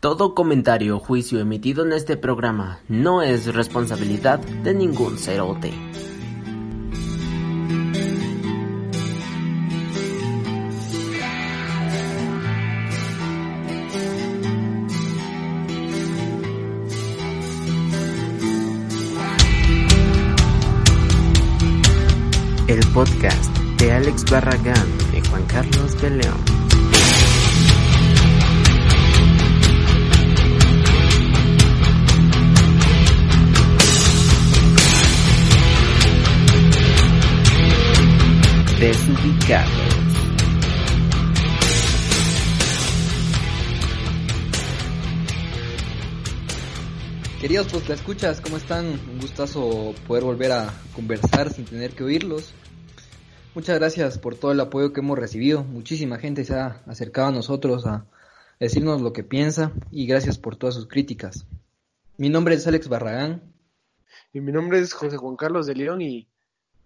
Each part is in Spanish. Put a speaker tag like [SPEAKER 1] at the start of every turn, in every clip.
[SPEAKER 1] Todo comentario o juicio emitido en este programa no es responsabilidad de ningún cerote. El podcast de Alex Barragán y Juan Carlos de León. Desubicados.
[SPEAKER 2] Queridos pues la escuchas, ¿cómo están? Un gustazo poder volver a conversar sin tener que oírlos. Muchas gracias por todo el apoyo que hemos recibido. Muchísima gente se ha acercado a nosotros a decirnos lo que piensa y gracias por todas sus críticas. Mi nombre es Alex Barragán.
[SPEAKER 3] Y mi nombre es José Juan Carlos de León y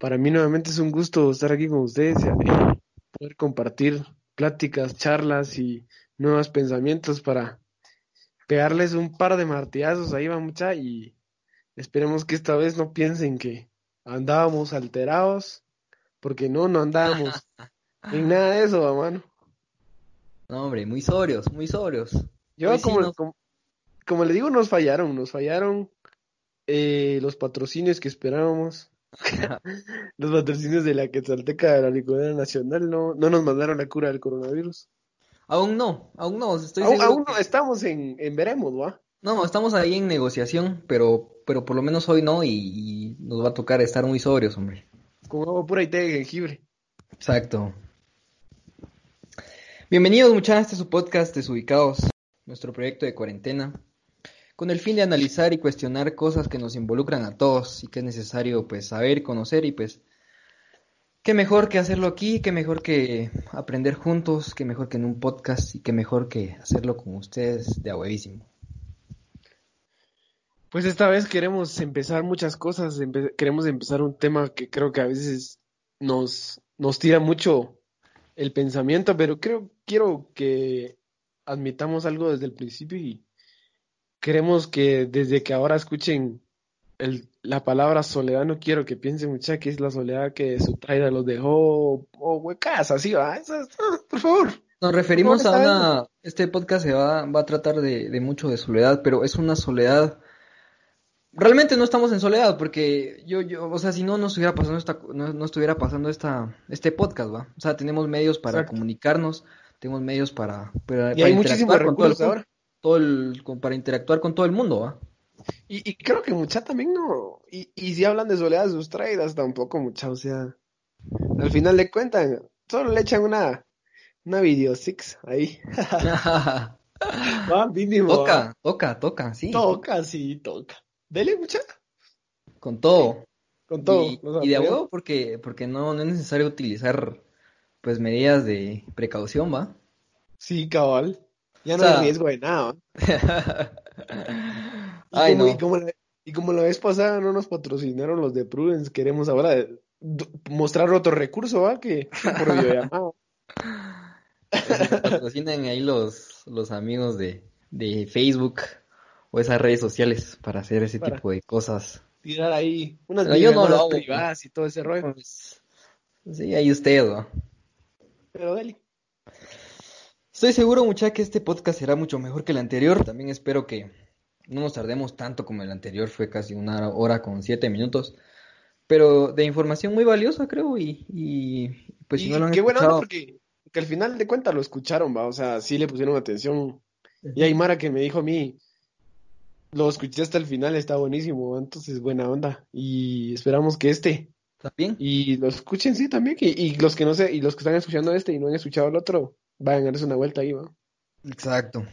[SPEAKER 3] para mí nuevamente es un gusto estar aquí con ustedes y poder compartir pláticas, charlas y nuevos pensamientos para pegarles un par de martillazos ahí va mucha y esperemos que esta vez no piensen que andábamos alterados porque no, no andábamos en nada de eso, va, mano.
[SPEAKER 2] No, hombre, muy sobrios, muy sobrios.
[SPEAKER 3] Yo
[SPEAKER 2] Hoy sí
[SPEAKER 3] como,
[SPEAKER 2] nos-
[SPEAKER 3] como, como le digo, nos fallaron, nos fallaron eh, los patrocinios que esperábamos. los patrocinios de la Quetzalteca de la Licorera Nacional no, no nos mandaron la cura del coronavirus.
[SPEAKER 2] Aún no, aún no, estoy
[SPEAKER 3] Aún,
[SPEAKER 2] que-
[SPEAKER 3] no estamos en, en veremos, ¿va?
[SPEAKER 2] No, estamos ahí en negociación, pero, pero por lo menos hoy no y, y nos va a tocar estar muy sobrios, hombre.
[SPEAKER 3] Con agua pura y té de jengibre.
[SPEAKER 2] Exacto. Bienvenidos muchachos a este su podcast Desubicados, nuestro proyecto de cuarentena, con el fin de analizar y cuestionar cosas que nos involucran a todos y que es necesario pues saber, conocer y pues qué mejor que hacerlo aquí, qué mejor que aprender juntos, qué mejor que en un podcast y qué mejor que hacerlo con ustedes de huevísimo.
[SPEAKER 3] Pues esta vez queremos empezar muchas cosas, queremos empezar un tema que creo que a veces nos, nos tira mucho el pensamiento, pero creo, quiero que admitamos algo desde el principio y queremos que desde que ahora escuchen el, la palabra soledad, no quiero que piensen mucha que es la soledad que su traida los dejó, o huecas, así va, ah, por favor.
[SPEAKER 2] Nos referimos a una, este podcast se va, va a tratar de, de mucho de soledad, pero es una soledad, realmente no estamos en soledad, porque yo, yo, o sea, si no, no estuviera pasando esta, no, no estuviera pasando esta, este podcast, ¿va? O sea, tenemos medios para
[SPEAKER 3] Exacto.
[SPEAKER 2] comunicarnos, tenemos medios para, para,
[SPEAKER 3] Y
[SPEAKER 2] para
[SPEAKER 3] hay muchísimos recursos ahora.
[SPEAKER 2] Todo el- para interactuar con todo el mundo, ¿va?
[SPEAKER 3] Y, y creo que mucha también no. Y, y si hablan de soledad sustraídas, tampoco mucha. O sea, al final de cuentas, solo le echan una, una video six ahí. Va, mínimo. va.
[SPEAKER 2] toca, toca, toca, sí,
[SPEAKER 3] Toca, sí, toca. Dele mucha.
[SPEAKER 2] con todo.
[SPEAKER 3] Con todo.
[SPEAKER 2] Y, de huevo porque, porque no, no es necesario utilizar pues medidas de precaución, ¿va?
[SPEAKER 3] Sí, cabal. Ya
[SPEAKER 2] O
[SPEAKER 3] no
[SPEAKER 2] sea-
[SPEAKER 3] hay riesgo de nada.
[SPEAKER 2] Ay,
[SPEAKER 3] como,
[SPEAKER 2] no.
[SPEAKER 3] y como la, y como la vez pasada no nos patrocinaron los de Prudence, queremos ahora mostrar otro recurso, ¿va? Que, por videollamada.
[SPEAKER 2] Patrocinen ahí los, los amigos de, de Facebook o esas redes sociales para hacer ese
[SPEAKER 3] Para-
[SPEAKER 2] tipo de cosas.
[SPEAKER 3] Tirar ahí unas
[SPEAKER 2] Pero yo no lo hago.
[SPEAKER 3] privadas y todo ese rollo.
[SPEAKER 2] Pues, sí, ahí usted, ¿va?
[SPEAKER 3] Pero dale.
[SPEAKER 2] Estoy seguro, mucha, que este podcast será mucho mejor que el anterior. También espero que no nos tardemos tanto como el anterior, fue casi una hora con siete minutos. Pero de información muy valiosa, creo, y, y pues si
[SPEAKER 3] Y
[SPEAKER 2] no lo han
[SPEAKER 3] qué buena onda
[SPEAKER 2] escuchado,
[SPEAKER 3] porque, porque al final de cuentas lo escucharon, va, o sea, sí le pusieron atención. Y hay Mara que me dijo a mí, lo escuché hasta el final, está buenísimo, entonces buena onda. Y esperamos que este,
[SPEAKER 2] ¿también?
[SPEAKER 3] y lo escuchen sí también, y, y los que no sé, y los que están escuchando este y no han escuchado el otro, vayan a darse una vuelta ahí, va.
[SPEAKER 2] Exacto.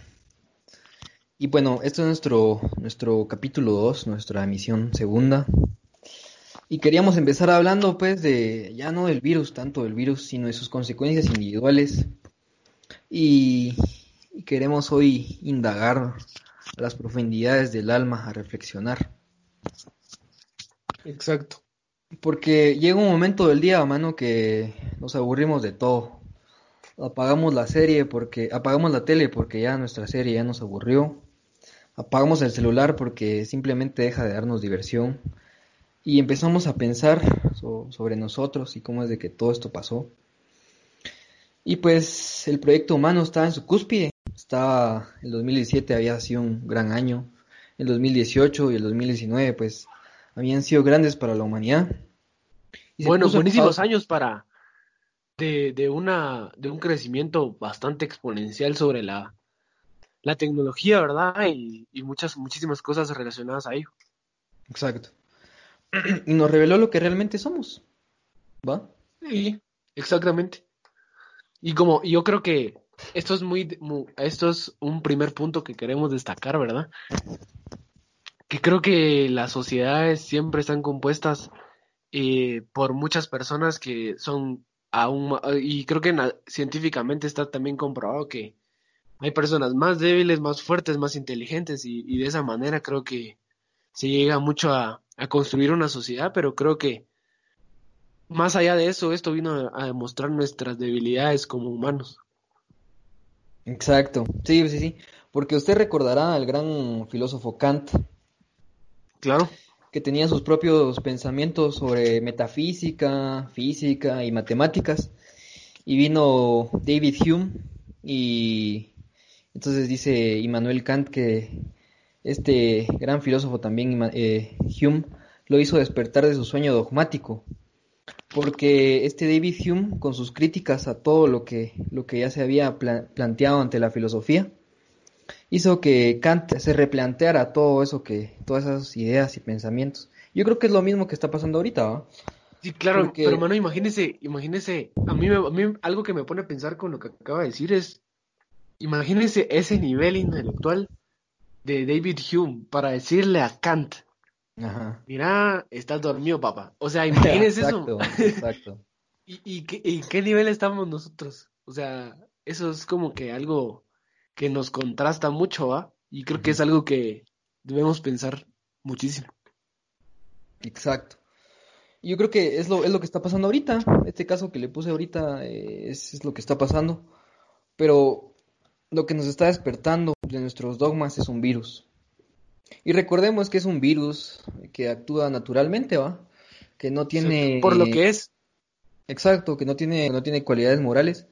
[SPEAKER 2] Y bueno, esto es nuestro, nuestro capítulo 2, nuestra emisión segunda. Y queríamos empezar hablando pues de, ya no del virus, tanto del virus, sino de sus consecuencias individuales. Y, y queremos hoy indagar a las profundidades del alma, a reflexionar.
[SPEAKER 3] Exacto.
[SPEAKER 2] Porque llega un momento del día, mano, que nos aburrimos de todo. Apagamos la serie porque, apagamos la tele porque ya nuestra serie ya nos aburrió. Apagamos el celular porque simplemente deja de darnos diversión. Y empezamos a pensar so- sobre nosotros y cómo es de que todo esto pasó. Y pues el proyecto humano estaba en su cúspide. Estaba, el 2017 había sido un gran año. El 2018 y el 2019 pues habían sido grandes para la humanidad. Y
[SPEAKER 3] Bueno, buenísimos años para de, de una de un crecimiento bastante exponencial sobre la, la tecnología, ¿verdad? Y, y muchas, muchísimas cosas relacionadas a ello.
[SPEAKER 2] Exacto. Y nos reveló lo que realmente somos. ¿Va?
[SPEAKER 3] Sí, exactamente. Y como yo creo que esto es muy, mu- esto es un primer punto que queremos destacar, ¿verdad? Que creo que las sociedades siempre están compuestas eh, por muchas personas que son aún ma- y creo que científicamente está también comprobado que hay personas más débiles, más fuertes, más inteligentes y, y de esa manera creo que se llega mucho a, a construir una sociedad, pero creo que más allá de eso, esto vino a, a demostrar nuestras debilidades como humanos.
[SPEAKER 2] Exacto. Sí, sí, sí. Porque usted recordará al gran filósofo Kant,
[SPEAKER 3] Claro.
[SPEAKER 2] Que tenía sus propios pensamientos sobre metafísica, física y matemáticas. Y vino David Hume y entonces dice Immanuel Kant que este gran filósofo también, eh, Hume, lo hizo despertar de su sueño dogmático. Porque este David Hume, con sus críticas a todo lo que, lo que ya se había pla- planteado ante la filosofía, hizo que Kant se replanteara todo eso que, todas esas ideas y pensamientos. Yo creo que es lo mismo que está pasando ahorita, ¿va?
[SPEAKER 3] Sí, claro,
[SPEAKER 2] Porque-
[SPEAKER 3] pero mano, imagínese, imagínese, a mí, me- a mí algo que me pone a pensar con lo que acaba de decir es, imagínese ese nivel intelectual de David Hume para decirle a Kant,
[SPEAKER 2] Ajá.
[SPEAKER 3] mira, estás dormido, papá. O sea, imagínese eso.
[SPEAKER 2] Exacto, exacto.
[SPEAKER 3] ¿Y, y, qué, y qué nivel estamos nosotros? O sea, eso es como que algo que nos contrasta mucho, ¿va? Y creo que es algo que debemos pensar muchísimo.
[SPEAKER 2] Exacto. Yo creo que es lo, es lo que está pasando ahorita. Este caso que le puse ahorita eh, es, es lo que está pasando. Pero lo que nos está despertando de nuestros dogmas es un virus. Y recordemos que es un virus que actúa naturalmente, ¿va? Que no tiene...
[SPEAKER 3] Por lo que es.
[SPEAKER 2] Exacto, que no tiene, no tiene cualidades morales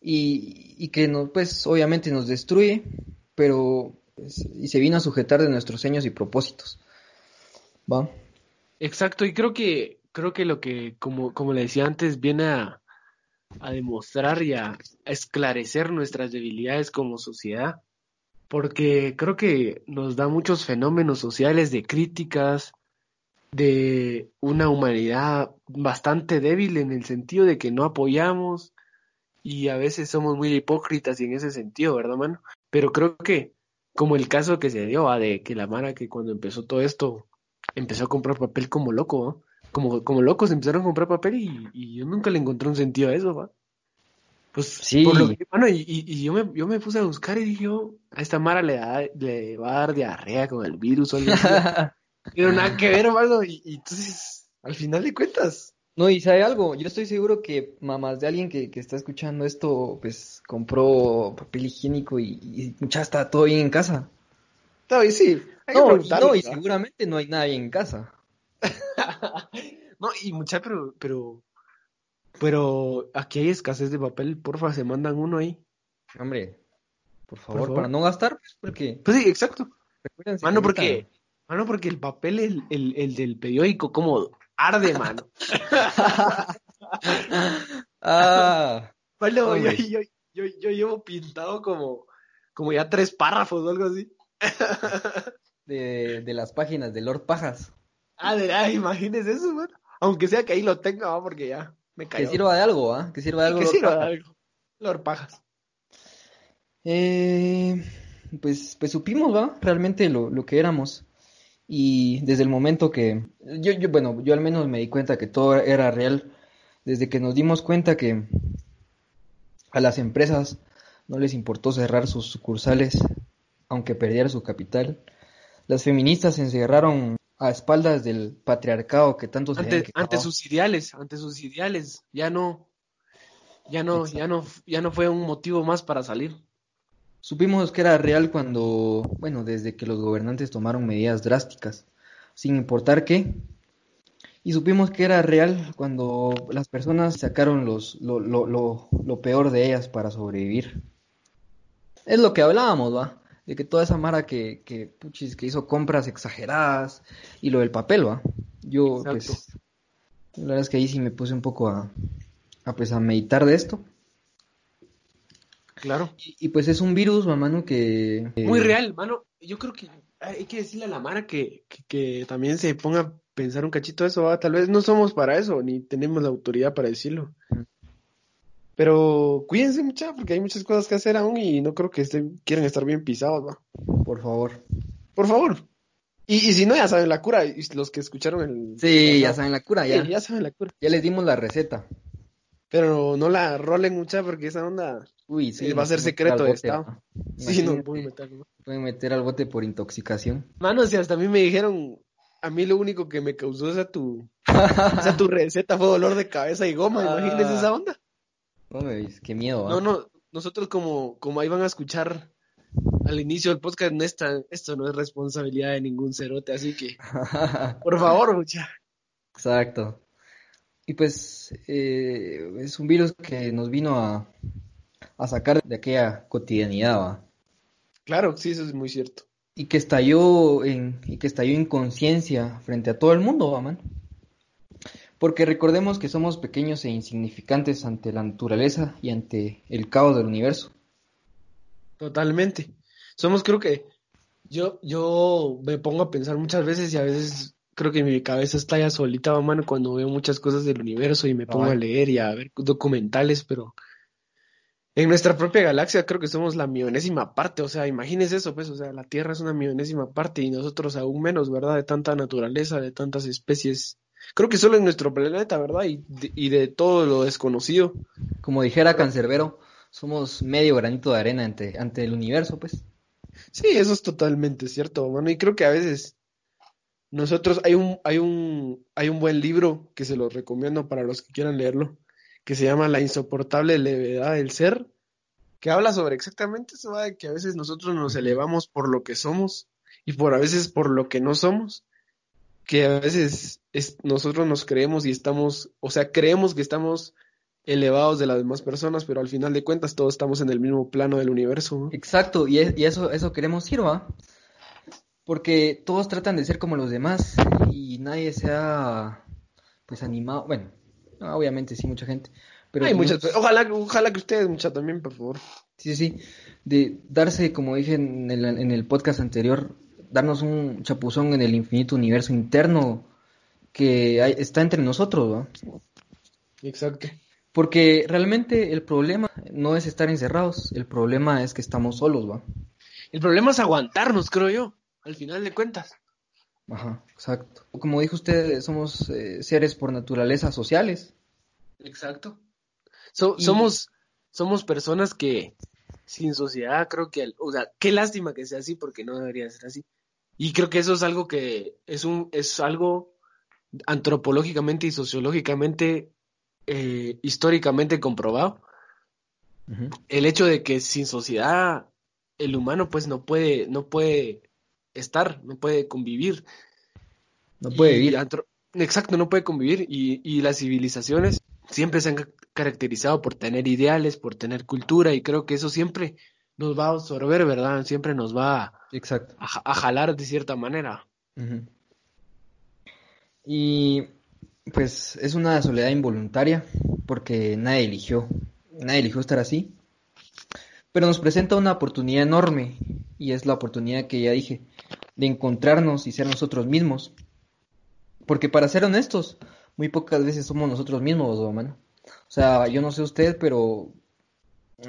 [SPEAKER 2] y, y que no, pues obviamente nos destruye, pero pues, y se vino a sujetar de nuestros sueños y propósitos. ¿Va?
[SPEAKER 3] Exacto, y creo que, creo que lo que, como, como le decía antes, viene a, demostrar y a esclarecer nuestras debilidades como sociedad, porque creo que nos da muchos fenómenos sociales de críticas, de una humanidad bastante débil en el sentido de que no apoyamos y a veces somos muy hipócritas y en ese sentido, ¿verdad, mano? Pero creo que, como el caso que se dio, ¿va? de que la Mara que cuando empezó todo esto empezó a comprar papel como loco, ¿va? Como, como locos empezaron a comprar papel y, y yo nunca le encontré un sentido a eso, ¿va? Pues,
[SPEAKER 2] Sí.
[SPEAKER 3] por lo que, mano, y, yo me, yo me puse a buscar y dije, yo, a esta Mara le, da, le va a dar diarrea con el virus o algo así. Pero nada que ver, hermano, y, y entonces, al final de cuentas,
[SPEAKER 2] No, y sabe algo, yo estoy seguro que mamás de alguien que, que está escuchando esto, pues compró papel higiénico y, y ya está todo bien en casa.
[SPEAKER 3] no, y sí,
[SPEAKER 2] No, y, seguramente no hay nadie en casa.
[SPEAKER 3] No, y mucha, pero, pero, pero aquí hay escasez de papel, porfa, se mandan uno ahí.
[SPEAKER 2] Hombre, por favor,
[SPEAKER 3] favor.
[SPEAKER 2] para no gastar, pues, porque
[SPEAKER 3] Pues sí, exacto. Mano, porque, mano, porque el papel, el, el, el del periódico, como arde, mano.
[SPEAKER 2] Ah,
[SPEAKER 3] yo, yo, yo, yo llevo pintado como, como ya tres párrafos o algo así.
[SPEAKER 2] de, de las páginas de Lord Pajas.
[SPEAKER 3] Ah, de, ah, imagínese eso, mano. Aunque sea que ahí lo tenga, ¿va? porque ya me
[SPEAKER 2] Que
[SPEAKER 3] cayó.
[SPEAKER 2] sirva de algo, ¿ah? Que sirva de algo.
[SPEAKER 3] que
[SPEAKER 2] Lord
[SPEAKER 3] sirva de algo. Lord Pajas.
[SPEAKER 2] Eh, pues, pues supimos, ¿va? Realmente lo, lo que éramos. Y desde el momento que, yo, yo, bueno, yo al menos me di cuenta que todo era real, desde que nos dimos cuenta que a las empresas no les importó cerrar sus sucursales, aunque perdiera su capital. Las feministas se encerraron a espaldas del patriarcado que tanto se
[SPEAKER 3] ante, ante sus ideales, ante sus ideales, ya no, ya no, ya no, ya no fue un motivo más para salir.
[SPEAKER 2] Supimos que era real cuando, bueno, desde que los gobernantes tomaron medidas drásticas, sin importar qué. Y supimos que era real cuando las personas sacaron los, lo, lo, lo, lo peor de ellas para sobrevivir. Es lo que hablábamos, ¿va? De que toda esa mara que, que, puchis, que hizo compras exageradas y lo del papel, ¿va? Yo,
[SPEAKER 3] Exacto.
[SPEAKER 2] pues, la verdad es que ahí sí me puse un poco a, a pues, a meditar de esto.
[SPEAKER 3] Claro.
[SPEAKER 2] Y, y, pues es un virus, mamano, que... que-
[SPEAKER 3] Muy real, mano. Yo creo que hay que decirle a la Mara que, que, que también se ponga a pensar un cachito de eso. ¿va? Tal vez no somos para eso, ni tenemos la autoridad para decirlo.
[SPEAKER 2] Mm.
[SPEAKER 3] Pero cuídense mucha, porque hay muchas cosas que hacer aún y no creo que estén, quieran estar bien pisados, ¿va?
[SPEAKER 2] Por favor.
[SPEAKER 3] Por favor. Y, y si no, ya saben la cura. Y los que escucharon el...
[SPEAKER 2] Sí, ya saben la cura,
[SPEAKER 3] Sí,
[SPEAKER 2] ya.
[SPEAKER 3] ya saben la cura.
[SPEAKER 2] Ya les dimos la receta.
[SPEAKER 3] Pero no la rolen mucha porque esa onda
[SPEAKER 2] Uy, sí.
[SPEAKER 3] eh, va a ser secreto Estado.
[SPEAKER 2] ¿va?
[SPEAKER 3] Sí, no pueden meter, ¿no?
[SPEAKER 2] pueden meter al bote por intoxicación.
[SPEAKER 3] Mano, si hasta a mí me dijeron, a mí lo único que me causó esa tu, esa tu receta fue dolor de cabeza y goma,
[SPEAKER 2] Ah.
[SPEAKER 3] imagínense esa onda.
[SPEAKER 2] No me qué miedo, ¿va?
[SPEAKER 3] No, no, nosotros como, como ahí van a escuchar al inicio del podcast, no está- esto no es responsabilidad de ningún cerote, así que, por favor, mucha.
[SPEAKER 2] Exacto. Y pues eh, es un virus que nos vino a, a sacar de aquella cotidianidad, ¿va?
[SPEAKER 3] Claro, sí, eso es muy cierto.
[SPEAKER 2] Y que estalló en, y que estalló en conciencia frente a todo el mundo, ¿va, man? Porque recordemos que somos pequeños e insignificantes ante la naturaleza y ante el caos del universo.
[SPEAKER 3] Totalmente. Somos, creo que, yo, yo me pongo a pensar muchas veces y a veces creo que mi cabeza está ya solita, mano, cuando veo muchas cosas del universo y me pongo a leer y a ver documentales, pero en nuestra propia galaxia creo que somos la millonésima parte, o sea, imagínese eso, pues, o sea, la Tierra es una millonésima parte y nosotros aún menos, ¿verdad? De tanta naturaleza, de tantas especies. Creo que solo en nuestro planeta, ¿verdad? Y de, y de todo lo desconocido.
[SPEAKER 2] Como dijera Cancerbero, somos medio granito de arena ante, ante el universo, pues.
[SPEAKER 3] Sí, eso es totalmente cierto, mano. Y creo que a veces nosotros hay un, hay un, hay un buen libro que se lo recomiendo para los que quieran leerlo, que se llama La insoportable levedad del ser, que habla sobre exactamente eso, de que a veces nosotros nos elevamos por lo que somos y por a veces por lo que no somos, que a veces es, nosotros nos creemos y estamos, o sea, creemos que estamos elevados de las demás personas, pero al final de cuentas todos estamos en el mismo plano del universo, ¿no?
[SPEAKER 2] Exacto, y eso, eso queremos ir, ¿va? Porque todos tratan de ser como los demás y nadie se ha, pues, animado. Bueno, no, obviamente sí, mucha gente. Pero
[SPEAKER 3] Hay
[SPEAKER 2] tenemos-
[SPEAKER 3] muchas, ojalá, ojalá que ustedes, mucha también, por favor.
[SPEAKER 2] Sí, sí, de darse, como dije en el, en el podcast anterior, darnos un chapuzón en el infinito universo interno que hay- está entre nosotros, ¿va?
[SPEAKER 3] Exacto.
[SPEAKER 2] Porque realmente el problema no es estar encerrados, el problema es que estamos solos, ¿va?
[SPEAKER 3] El problema es aguantarnos, creo yo, al final de cuentas.
[SPEAKER 2] Ajá, exacto. Como dijo usted, somos eh, seres por naturaleza sociales.
[SPEAKER 3] Exacto. So-
[SPEAKER 2] Y-
[SPEAKER 3] somos, somos personas que sin sociedad creo que, o sea, qué lástima que sea así porque no debería ser así. Y creo que eso es algo que es un, es algo antropológicamente y sociológicamente, eh, históricamente comprobado. El hecho de que sin sociedad el humano pues no puede, no puede estar, no puede convivir.
[SPEAKER 2] No puede vivir.
[SPEAKER 3] Exacto, no puede convivir. Y, y las civilizaciones siempre se han ca- caracterizado por tener ideales, por tener cultura, y creo que eso siempre nos va a absorber, ¿verdad? Siempre nos va a,
[SPEAKER 2] Exacto.
[SPEAKER 3] a ja- a jalar de cierta manera.
[SPEAKER 2] Y pues es una soledad involuntaria porque nadie eligió, nadie eligió estar así. Pero nos presenta una oportunidad enorme y es la oportunidad que ya dije de encontrarnos y ser nosotros mismos. Porque para ser honestos, muy pocas veces somos nosotros mismos, ¿no, mano? O sea, yo no sé usted, pero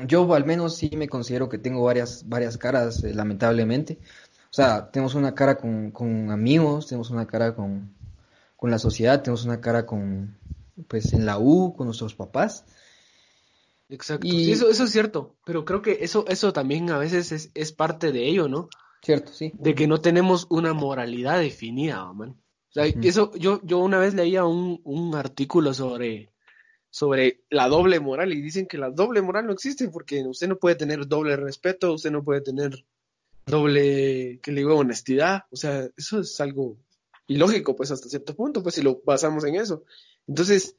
[SPEAKER 2] yo al menos sí me considero que tengo varias, varias caras, eh, lamentablemente. O sea, tenemos una cara con, con amigos, tenemos una cara con, con la sociedad, tenemos una cara con, pues, en la U, con nuestros papás.
[SPEAKER 3] Exacto. Sí, eso, eso es cierto, pero creo que eso, eso también a veces es, es parte de ello, ¿no?
[SPEAKER 2] Cierto, sí.
[SPEAKER 3] De que no tenemos una moralidad definida, man. O sea, eso, yo, yo una vez leía un, un artículo sobre, sobre la doble moral y dicen que la doble moral no existe porque usted no puede tener doble respeto, usted no puede tener doble, que le digo, honestidad. O sea, eso es algo ilógico, pues hasta cierto punto, pues si lo basamos en eso. Entonces,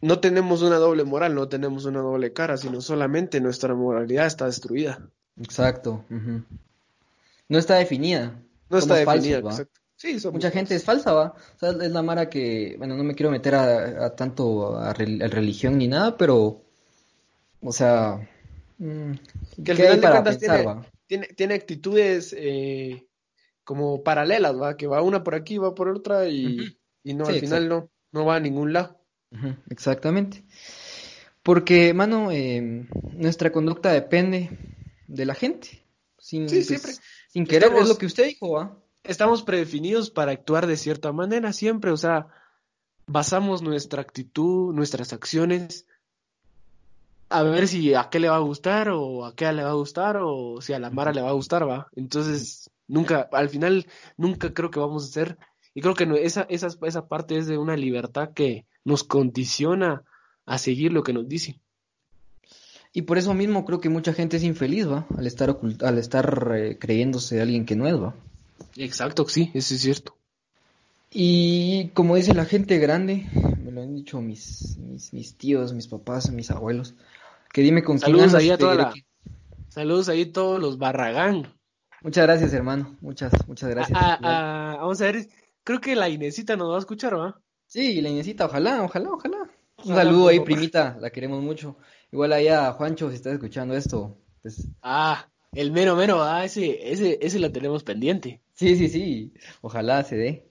[SPEAKER 3] no tenemos una doble moral, no tenemos una doble cara, sino solamente nuestra moralidad está destruida.
[SPEAKER 2] Exacto. No está definida.
[SPEAKER 3] No está definida, exacto.
[SPEAKER 2] Sí, Mucha gente es falsa, ¿va? O sea, es la mara que, bueno, no me quiero meter a, tanto a, religión ni nada, pero, o sea,
[SPEAKER 3] mm, que al final de cuentas tiene, tiene, tiene, actitudes eh, como paralelas, ¿va? Que va una por aquí, va por otra y, y no, al final no, no va a ningún lado.
[SPEAKER 2] Exactamente. Porque, mano, eh, nuestra conducta depende de la gente. Sin,
[SPEAKER 3] sí, pues, siempre.
[SPEAKER 2] Sin querer, es lo que usted dijo,
[SPEAKER 3] estamos predefinidos para actuar de cierta manera siempre, o sea, basamos nuestra actitud, nuestras acciones a ver si a qué le va a gustar o a qué le va a gustar o si a la Mara le va a gustar, va. Entonces, nunca, al final, nunca creo que vamos a ser, y creo que esa, esa, esa parte es de una libertad que nos condiciona a seguir lo que nos dicen.
[SPEAKER 2] Y por eso mismo creo que mucha gente es infeliz, ¿va? Al estar, al estar eh, creyéndose alguien que no es, ¿va?
[SPEAKER 3] Exacto, sí, eso es cierto.
[SPEAKER 2] Y como dice la gente grande, me lo han dicho mis, mis, tíos, mis papás, mis abuelos, que dime con
[SPEAKER 3] Saludos quién ahí a toda la... Saludos ahí a todos los Barragán.
[SPEAKER 2] Muchas gracias, hermano. Muchas, muchas gracias.
[SPEAKER 3] Ah, ah, vamos a ver, creo que la Inesita nos va a escuchar, ¿va?
[SPEAKER 2] Sí, la Inesita, ojalá, ojalá, ojalá. Un saludo ahí, primita, la queremos mucho. Igual ahí a Juancho, si estás escuchando esto. Pues...
[SPEAKER 3] Ah, el mero mero, ah, ese, ese, ese lo tenemos pendiente.
[SPEAKER 2] Sí, sí, sí, ojalá se dé.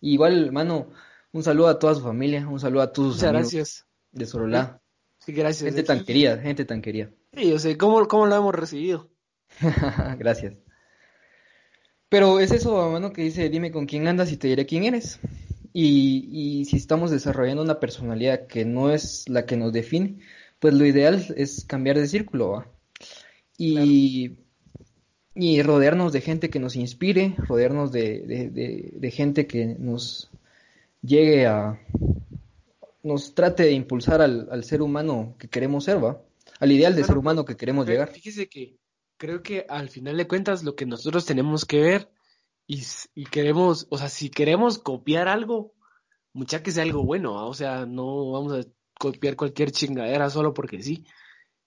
[SPEAKER 2] igual, hermano, un saludo a toda su familia, un saludo a todos sus
[SPEAKER 3] Muchas gracias.
[SPEAKER 2] de Sorolá.
[SPEAKER 3] Sí, gracias.
[SPEAKER 2] Gente tan querida, gente tan querida.
[SPEAKER 3] Sí, yo sé, ¿cómo, cómo lo hemos recibido?
[SPEAKER 2] gracias. Pero es eso, hermano, que dice, dime con quién andas y te diré quién eres. Y, y si estamos desarrollando una personalidad que no es la que nos define, pues lo ideal es cambiar de círculo, ¿va? Y y rodearnos de gente que nos inspire, rodearnos de, gente que nos llegue a, nos trate de impulsar al, ser humano que queremos ser, ¿va? Al ideal de ser humano que queremos llegar.
[SPEAKER 3] Fíjese que creo que al final de cuentas lo que nosotros tenemos que ver y, queremos, o sea, si queremos copiar algo, mucha que sea algo bueno, o sea, no vamos a copiar cualquier chingadera solo porque sí.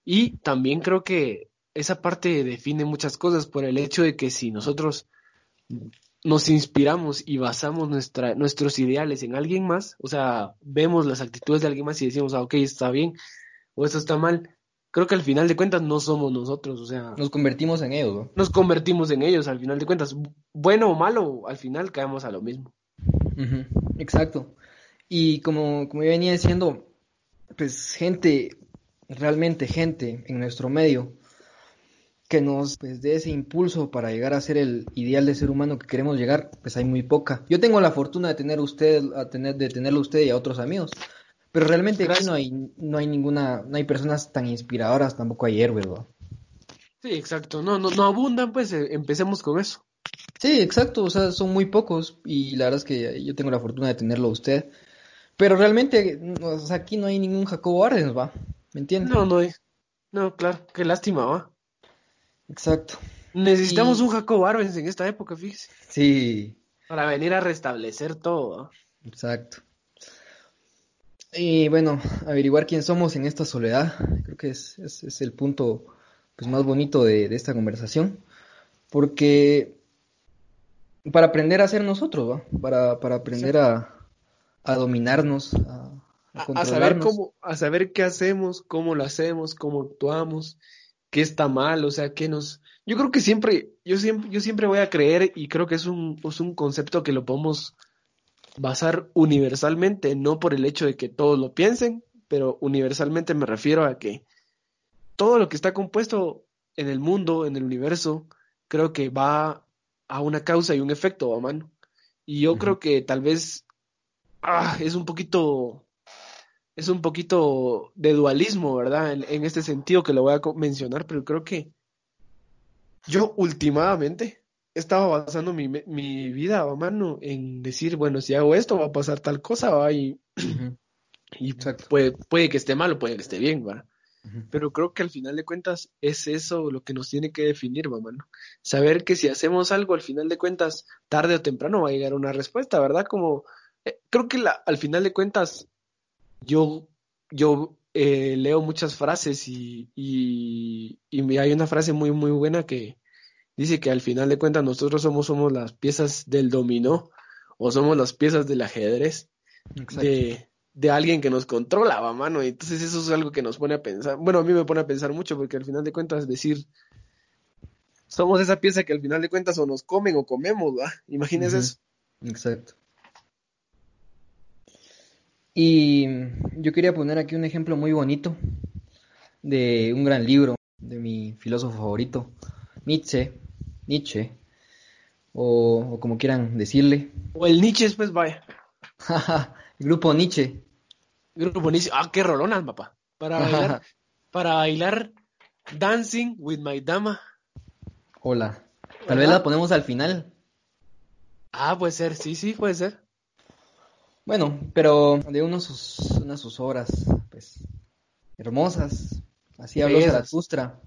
[SPEAKER 3] Y también creo que esa parte define muchas cosas por el hecho de que si nosotros nos inspiramos y basamos nuestra, nuestros ideales en alguien más, o sea, vemos las actitudes de alguien más y decimos, ah, ok, está bien o esto está mal, creo que al final de cuentas no somos nosotros, o sea...
[SPEAKER 2] Nos convertimos en ellos, ¿no?
[SPEAKER 3] Nos convertimos en ellos, al final de cuentas, bueno o malo, al final caemos a lo mismo.
[SPEAKER 2] Exacto. Y como, como yo venía diciendo, pues gente, realmente gente en nuestro medio, que nos pues, dé ese impulso para llegar a ser el ideal de ser humano que queremos llegar, pues hay muy poca. Yo tengo la fortuna de tener usted, a tener, de tenerlo usted y a otros amigos, pero realmente aquí no hay, no hay ninguna, no hay personas tan inspiradoras, tampoco hay héroes, ¿verdad?
[SPEAKER 3] Sí, exacto, no, no, no abundan, pues eh, empecemos con eso.
[SPEAKER 2] Sí, exacto, o sea, son muy pocos y la verdad es que yo tengo la fortuna de tenerlo a usted, pero realmente, aquí no hay ningún Jacobo Arden, ¿va? ¿Me entiendes?
[SPEAKER 3] No, no hay. No, claro, qué lástima, ¿va?
[SPEAKER 2] Exacto.
[SPEAKER 3] Necesitamos un Jacob Arbenz en esta época, fíjese.
[SPEAKER 2] Sí.
[SPEAKER 3] Para venir a restablecer todo.
[SPEAKER 2] Exacto. Y bueno, averiguar quién somos en esta soledad, creo que es, es, el punto pues, más bonito de, esta conversación. Porque para aprender a ser nosotros, ¿va? Para, para aprender a, a, dominarnos, a,
[SPEAKER 3] a, saber cómo, a saber qué hacemos, cómo lo hacemos, cómo actuamos qué está mal, o sea, qué nos... Yo creo que siempre, yo siempre, yo siempre voy a creer y creo que es un, es un concepto que lo podemos basar universalmente, no por el hecho de que todos lo piensen, pero universalmente me refiero a que todo lo que está compuesto en el mundo, en el universo, creo que va a una causa y un efecto, mano. Y yo creo que tal vez ah, es un poquito, es un poquito de dualismo, ¿verdad? En, en este sentido que lo voy a mencionar, pero creo que yo últimamente estaba basando mi, mi vida, mano, en decir, bueno, si hago esto va a pasar tal cosa, va, y, y puede, puede que esté mal o puede que esté bien, va. Pero creo que al final de cuentas es eso lo que nos tiene que definir, mamá, ¿no? Saber que si hacemos algo, al final de cuentas, tarde o temprano va a llegar una respuesta, ¿verdad? Como, eh, creo que la, al final de cuentas, yo, yo eh, leo muchas frases y, y, y, hay una frase muy, muy buena que dice que al final de cuentas nosotros somos, somos las piezas del dominó o somos las piezas del ajedrez de, de, alguien que nos controla, va, mano. Entonces eso es algo que nos pone a pensar. Bueno, a mí me pone a pensar mucho porque al final de cuentas decir somos esa pieza que al final de cuentas o nos comen o comemos, ¿va? Imagínese eso.
[SPEAKER 2] Exacto. Y yo quería poner aquí un ejemplo muy bonito de un gran libro de mi filósofo favorito, Nietzsche, Nietzsche, o, como quieran decirle.
[SPEAKER 3] O el Nietzsche, pues vaya.
[SPEAKER 2] el grupo Nietzsche.
[SPEAKER 3] grupo Nietzsche. Ah, qué rolón, papá. Para bailar, para bailar Dancing with my Dama.
[SPEAKER 2] Hola. Tal vez la ponemos al final.
[SPEAKER 3] Ah, puede ser, sí, sí, puede ser.
[SPEAKER 2] Bueno, pero de unos sus, unas sus obras, pues, hermosas. Así habló Zaratustra.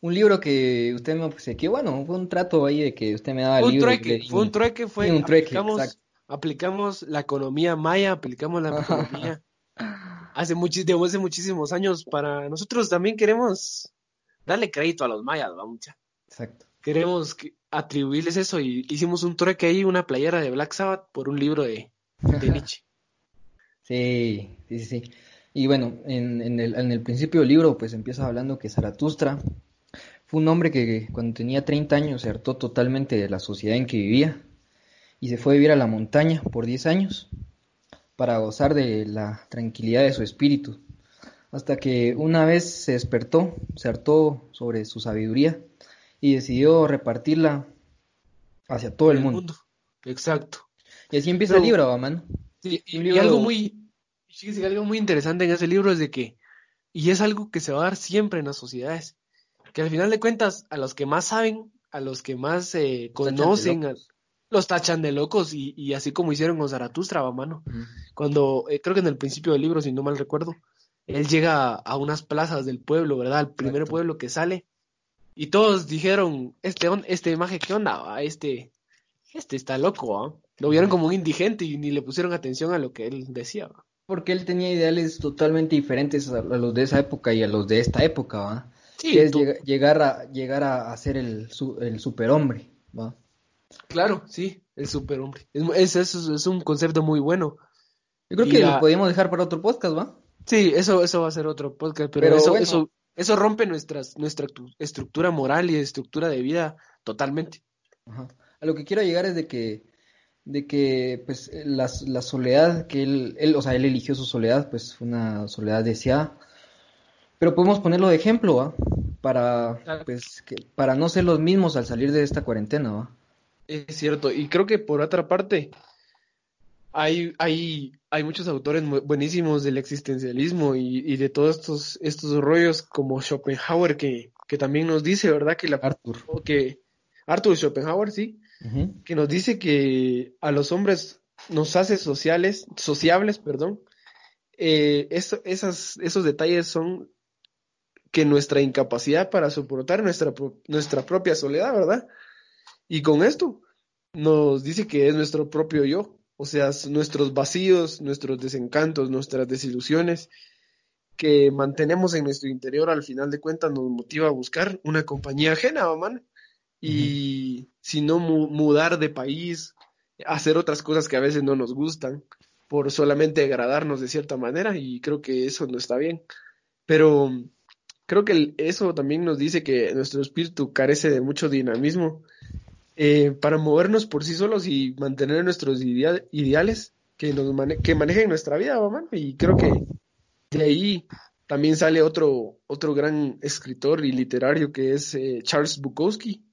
[SPEAKER 2] Un libro que usted me que bueno, fue un trato ahí de que usted me daba el libro.
[SPEAKER 3] Trueque, fue un trueque, fue un trueque, aplicamos, aplicamos la economía maya, aplicamos la economía hace, hace muchísimos años para nosotros también queremos darle crédito a los mayas, va mucha.
[SPEAKER 2] Exacto.
[SPEAKER 3] Queremos atribuirles eso y hicimos un trueque ahí, una playera de Black Sabbath por un libro de, de Nietzsche.
[SPEAKER 2] Sí, sí, sí. Y bueno, en, en, el, en el principio del libro, pues empieza hablando que Zaratustra fue un hombre que cuando tenía 30 años se hartó totalmente de la sociedad en que vivía y se fue a vivir a la montaña por 10 años para gozar de la tranquilidad de su espíritu. Hasta que una vez se despertó, se hartó sobre su sabiduría y decidió repartirla hacia todo el, mundo.
[SPEAKER 3] Exacto.
[SPEAKER 2] Y así empieza el libro, man.
[SPEAKER 3] y, algo muy, algo muy interesante en ese libro es de que, y es algo que se va a dar siempre en las sociedades, que al final de cuentas, a los que más saben, a los que más eh, conocen, los tachan de locos, y, así como hicieron con Zaratustra, mano. Cuando, eh, creo que en el principio del libro, si no mal recuerdo, él llega a, unas plazas del pueblo, ¿verdad? Al primer pueblo que sale, y todos dijeron, este, este imagen, ¿qué onda? Este, este está loco, ¿ah? Lo vieron como un indigente y ni le pusieron atención a lo que él decía.
[SPEAKER 2] Porque él tenía ideales totalmente diferentes a, los de esa época y a los de esta época, ¿va?
[SPEAKER 3] Sí,
[SPEAKER 2] es llegar a llegar a, ser el, el superhombre, ¿va?
[SPEAKER 3] Claro, sí, el superhombre. Es, es, es, un concepto muy bueno.
[SPEAKER 2] Yo creo que lo podríamos dejar para otro podcast, ¿va?
[SPEAKER 3] Sí, eso, eso va a ser otro podcast, pero, eso, eso, eso rompe nuestras, nuestra estructura moral y estructura de vida totalmente.
[SPEAKER 2] Ajá a lo que quiero llegar es de que, de que pues la, la soledad que él, él, o sea, él eligió su soledad, pues fue una soledad deseada. Pero podemos ponerlo de ejemplo, ¿va? Para, pues, que, para no ser los mismos al salir de esta cuarentena, ¿va?
[SPEAKER 3] Es cierto, y creo que por otra parte, hay, hay, hay muchos autores buenísimos del existencialismo y, y, de todos estos, estos rollos como Schopenhauer que, que también nos dice, ¿verdad? Que la
[SPEAKER 2] Arthur.
[SPEAKER 3] Que Arthur Schopenhauer, sí, que nos dice que a los hombres nos hace sociales, sociables, perdón. Eh, esas, esos detalles son que nuestra incapacidad para soportar nuestra, nuestra propia soledad, ¿verdad? Y con esto nos dice que es nuestro propio yo, o sea, nuestros vacíos, nuestros desencantos, nuestras desilusiones que mantenemos en nuestro interior, al final de cuentas nos motiva a buscar una compañía ajena, mamá y si no mudar de país, hacer otras cosas que a veces no nos gustan por solamente agradarnos de cierta manera y creo que eso no está bien. Pero creo que eso también nos dice que nuestro espíritu carece de mucho dinamismo eh, para movernos por sí solos y mantener nuestros ideales que, nos que manejen nuestra vida. Y creo que de ahí también sale otro, otro gran escritor y literario que es eh, Charles Bukowski,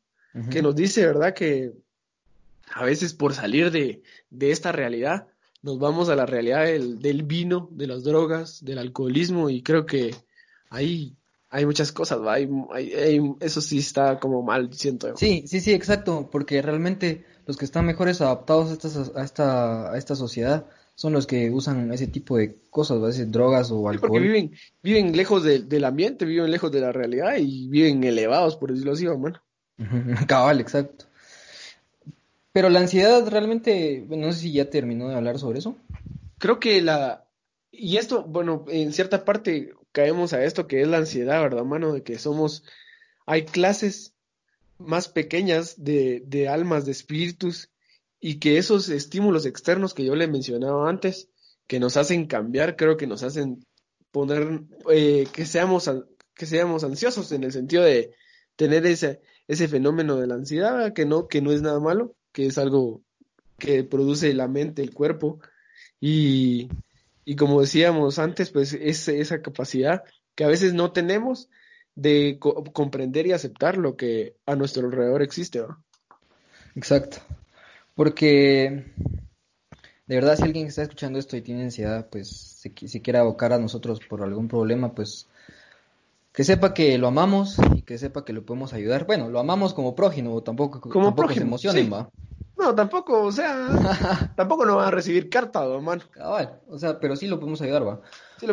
[SPEAKER 3] que nos dice, ¿verdad?, que a veces por salir de, de esta realidad nos vamos a la realidad del, del, vino, de las drogas, del alcoholismo y creo que ahí hay muchas cosas, ¿va? Hay, eso sí está como mal, siento.
[SPEAKER 2] Sí, sí, sí, exacto, porque realmente los que están mejores adaptados a esta, a esta, a esta sociedad son los que usan ese tipo de cosas, a veces drogas o alcohol.
[SPEAKER 3] porque viven, viven lejos del ambiente, viven lejos de la realidad y viven elevados, por decirlo así, hermano.
[SPEAKER 2] Cabal, exacto. Pero la ansiedad realmente, no sé si ya terminó de hablar sobre eso.
[SPEAKER 3] Creo que la... Y esto, bueno, en cierta parte caemos a esto que es la ansiedad, ¿verdad, mano? De que somos... Hay clases más pequeñas de, de almas, de espíritus, y que esos estímulos externos que yo le mencionaba antes, que nos hacen cambiar, creo que nos hacen poner, eh, que, seamos, que seamos ansiosos en el sentido de tener ese, ese fenómeno de la ansiedad, que no, que no es nada malo, que es algo que produce la mente, el cuerpo, y, y como decíamos antes, pues es esa capacidad que a veces no tenemos de comprender y aceptar lo que a nuestro alrededor existe.
[SPEAKER 2] Exacto. Porque de verdad si alguien está escuchando esto y tiene ansiedad, pues si, si quiere abocar a nosotros por algún problema, pues que sepa que lo amamos y que sepa que lo podemos ayudar. Bueno, lo amamos como prójimo, tampoco, como tampoco se emocionen, va.
[SPEAKER 3] No, tampoco, o sea, tampoco no va a recibir carta, hermano.
[SPEAKER 2] Cabal, o sea, pero sí lo podemos ayudar, va.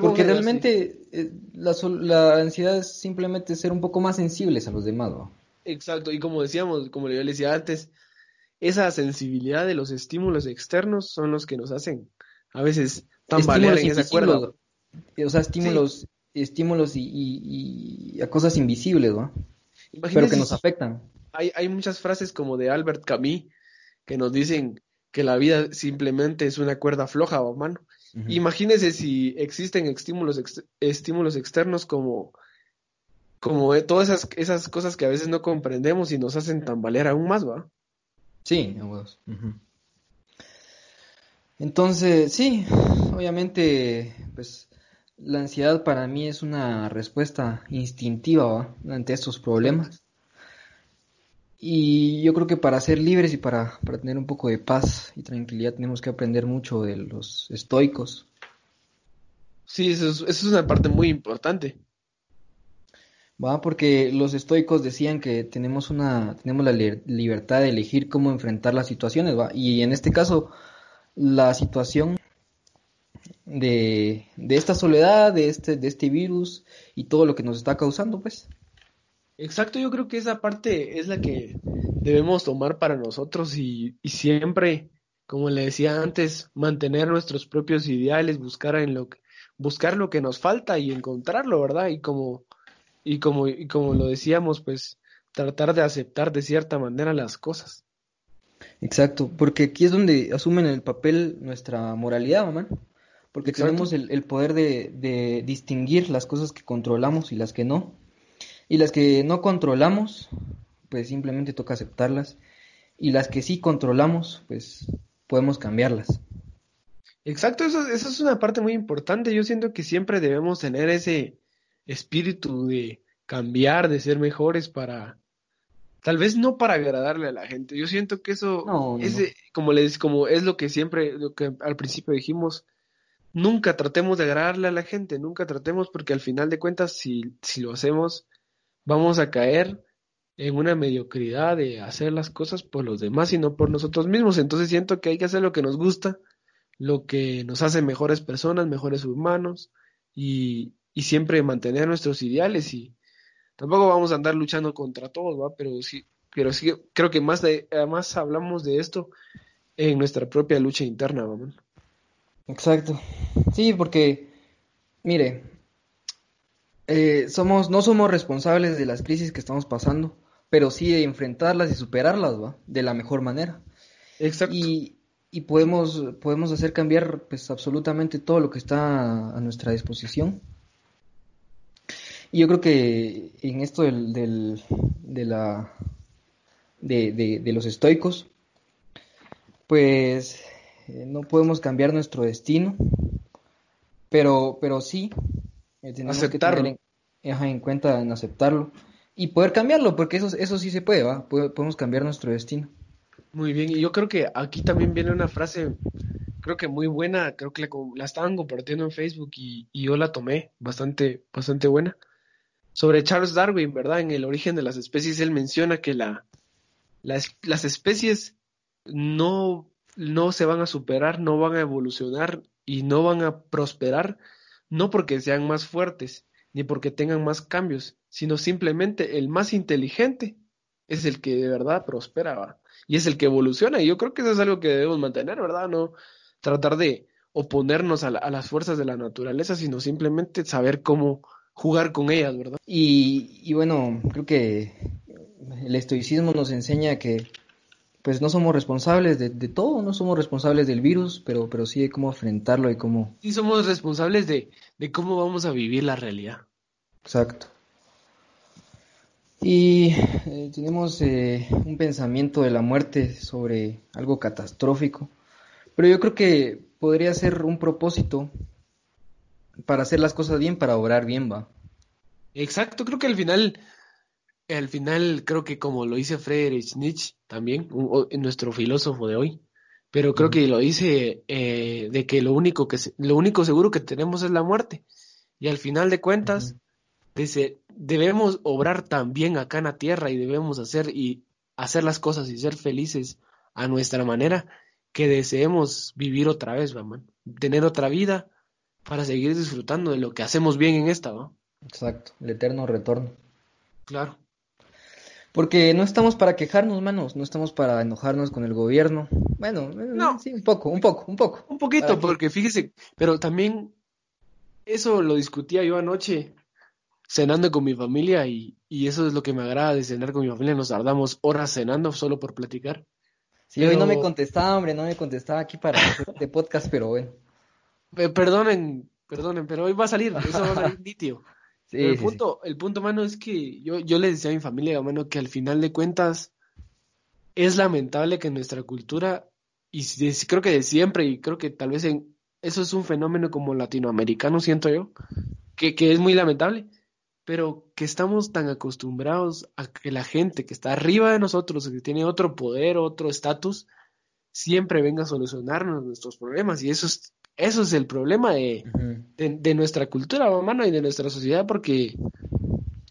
[SPEAKER 2] Porque realmente eh, la, la, ansiedad es simplemente ser un poco más sensibles a los demás, va.
[SPEAKER 3] Exacto, y como decíamos, como yo le decía antes, esa sensibilidad de los estímulos externos son los que nos hacen a veces tambalear en esa cuerda.
[SPEAKER 2] O sea, estímulos, estímulos y, a cosas invisibles, ¿no? Pero que nos afectan.
[SPEAKER 3] Hay, hay muchas frases como de Albert Camus que nos dicen que la vida simplemente es una cuerda floja, mano. Imagínese si existen estímulos, estímulos externos como, como todas esas, esas cosas que a veces no comprendemos y nos hacen tambalear aún más, ¿va?
[SPEAKER 2] Sí, Entonces, sí, obviamente, pues la ansiedad para mí es una respuesta instintiva ante estos problemas. Y yo creo que para ser libres y para, para tener un poco de paz y tranquilidad tenemos que aprender mucho de los estoicos.
[SPEAKER 3] Sí, eso eso es una parte muy importante.
[SPEAKER 2] Va, porque los estoicos decían que tenemos una, tenemos la libertad de elegir cómo enfrentar las situaciones, va, y en este caso, la situación de, de esta soledad, de este, de este virus y todo lo que nos está causando, pues.
[SPEAKER 3] Exacto, yo creo que esa parte es la que debemos tomar para nosotros y, y siempre, como le decía antes, mantener nuestros propios ideales, buscar en lo que, buscar lo que nos falta y encontrarlo, ¿verdad? Y como y como, y como lo decíamos, pues tratar de aceptar de cierta manera las cosas.
[SPEAKER 2] Exacto, porque aquí es donde asumen el papel nuestra moralidad, mamá. Porque tenemos el, el poder de, de, distinguir las cosas que controlamos y las que no. Y las que no controlamos, pues simplemente toca aceptarlas. Y las que sí controlamos, pues podemos cambiarlas.
[SPEAKER 3] Exacto, eso, eso es una parte muy importante. Yo siento que siempre debemos tener ese, espíritu de cambiar, de ser mejores para, tal vez no para agradarle a la gente. Yo siento que eso es, como les, como es lo que siempre, lo que al principio dijimos, nunca tratemos de agradarle a la gente, nunca tratemos porque al final de cuentas, si, si lo hacemos, vamos a caer en una mediocridad de hacer las cosas por los demás y no por nosotros mismos. Entonces siento que hay que hacer lo que nos gusta, lo que nos hace mejores personas, mejores humanos y, y siempre mantener nuestros ideales y tampoco vamos a andar luchando contra todos, ¿va? Pero sí, pero sí creo que más de, además hablamos de esto en nuestra propia lucha interna, vamos.
[SPEAKER 2] Exacto. Sí, porque mire, eh, somos no somos responsables de las crisis que estamos pasando, pero sí de enfrentarlas y superarlas, ¿va? De la mejor manera.
[SPEAKER 3] Exacto.
[SPEAKER 2] Y, y podemos podemos hacer cambiar pues absolutamente todo lo que está a nuestra disposición. Y yo creo que en esto del, del de la de, de, los estoicos, pues eh, no podemos cambiar nuestro destino, pero, pero sí Eh, tenemos aceptarlo. que tener en, cuenta en aceptarlo y poder cambiarlo, porque eso, eso sí se puede, ¿va? Podemos cambiar nuestro destino.
[SPEAKER 3] Muy bien, y yo creo que aquí también viene una frase, creo que muy buena, creo que la, estaban compartiendo en Facebook y, yo la tomé, bastante, bastante buena, sobre Charles Darwin, ¿verdad? En el origen de las especies, él menciona que la, las especies no, no se van a superar, no van a evolucionar y no van a prosperar, no porque sean más fuertes, ni porque tengan más cambios, sino simplemente el más inteligente es el que de verdad prospera y es el que evoluciona. Y yo creo que eso es algo que debemos mantener, ¿verdad? No tratar de oponernos a, las fuerzas de la naturaleza, sino simplemente saber cómo jugar con ellas, ¿verdad?
[SPEAKER 2] Y, y bueno, creo que el estoicismo nos enseña que pues no somos responsables de, todo, no somos responsables del virus, pero, pero sí de cómo enfrentarlo y cómo...
[SPEAKER 3] Sí somos responsables de, cómo vamos a vivir la realidad.
[SPEAKER 2] Exacto. Y eh, tenemos eh, un pensamiento de la muerte sobre algo catastrófico, pero yo creo que podría ser un propósito para hacer las cosas bien, para obrar bien, va.
[SPEAKER 3] Exacto, creo que al final al final creo que como lo dice Friedrich Nietzsche también, nuestro filósofo de hoy, pero creo que lo dice eh, de que lo único que lo único seguro que tenemos es la muerte y al final de cuentas debemos obrar también acá en la tierra y debemos hacer y hacer las cosas y ser felices a nuestra manera que deseemos vivir otra vez, ¿va, tener otra vida para seguir disfrutando de lo que hacemos bien en esta, ¿va?
[SPEAKER 2] Exacto, el eterno retorno.
[SPEAKER 3] Claro.
[SPEAKER 2] Porque no estamos para quejarnos, manos, no estamos para enojarnos con el gobierno. Bueno, eh, no. sí, un poco, un poco, un poco.
[SPEAKER 3] Un poquito, porque fíjese, pero también eso lo discutía yo anoche cenando con mi familia y, y eso es lo que me agrada de cenar con mi familia. Nos tardamos horas cenando solo por platicar.
[SPEAKER 2] Sí, hoy no me contestaba, hombre, no me contestaba aquí para este podcast, pero bueno.
[SPEAKER 3] perdonen, perdonen, pero hoy va a salir, eso va a salir nítido el, punto, el punto, mano, es que yo, yo le decía a mi familia, mano, que al final de cuentas es lamentable que nuestra cultura, y creo que de siempre, y creo que tal vez en, eso es un fenómeno como latinoamericano, siento yo, que, que es muy lamentable, pero que estamos tan acostumbrados a que la gente que está arriba de nosotros, que tiene otro poder, otro estatus, siempre venga a solucionarnos nuestros problemas, y eso es eso es el problema de, de, nuestra cultura, hermano, y de nuestra sociedad, porque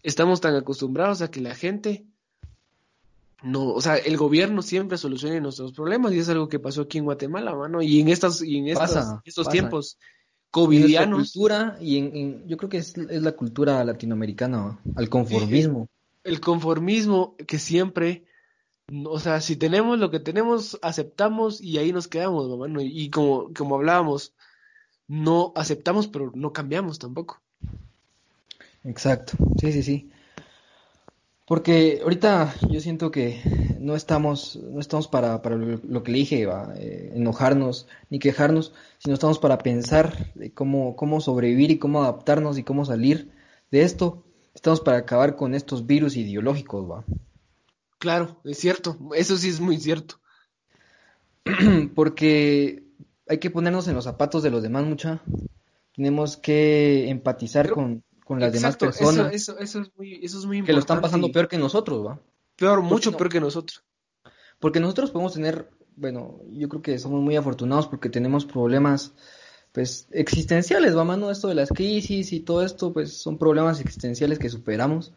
[SPEAKER 3] estamos tan acostumbrados a que la gente no, o sea, el gobierno siempre solucione nuestros problemas y es algo que pasó aquí en Guatemala, mano, y en estas y en estos tiempos covidianos.
[SPEAKER 2] cultura y en, yo creo que es, es la cultura latinoamericana, al conformismo.
[SPEAKER 3] El, conformismo que siempre o sea, si tenemos lo que tenemos, aceptamos y ahí nos quedamos, mamá. Y como, como hablábamos, no aceptamos, pero no cambiamos tampoco.
[SPEAKER 2] Exacto, sí, sí, sí. Porque ahorita yo siento que no estamos, no estamos para, para lo, que le dije, eh, enojarnos ni quejarnos, sino estamos para pensar de cómo, cómo sobrevivir y cómo adaptarnos y cómo salir de esto. Estamos para acabar con estos virus ideológicos, va.
[SPEAKER 3] Claro, es cierto, eso sí es muy cierto.
[SPEAKER 2] Porque hay que ponernos en los zapatos de los demás, mucha. Tenemos que empatizar con, las demás personas.
[SPEAKER 3] Eso, eso, es muy, eso es muy importante.
[SPEAKER 2] Que lo están pasando peor que nosotros, ¿va?
[SPEAKER 3] Peor, mucho peor que nosotros.
[SPEAKER 2] Porque nosotros podemos tener, bueno, yo creo que somos muy afortunados porque tenemos problemas, pues, existenciales, va, mano, esto de las crisis y todo esto, pues, son problemas existenciales que superamos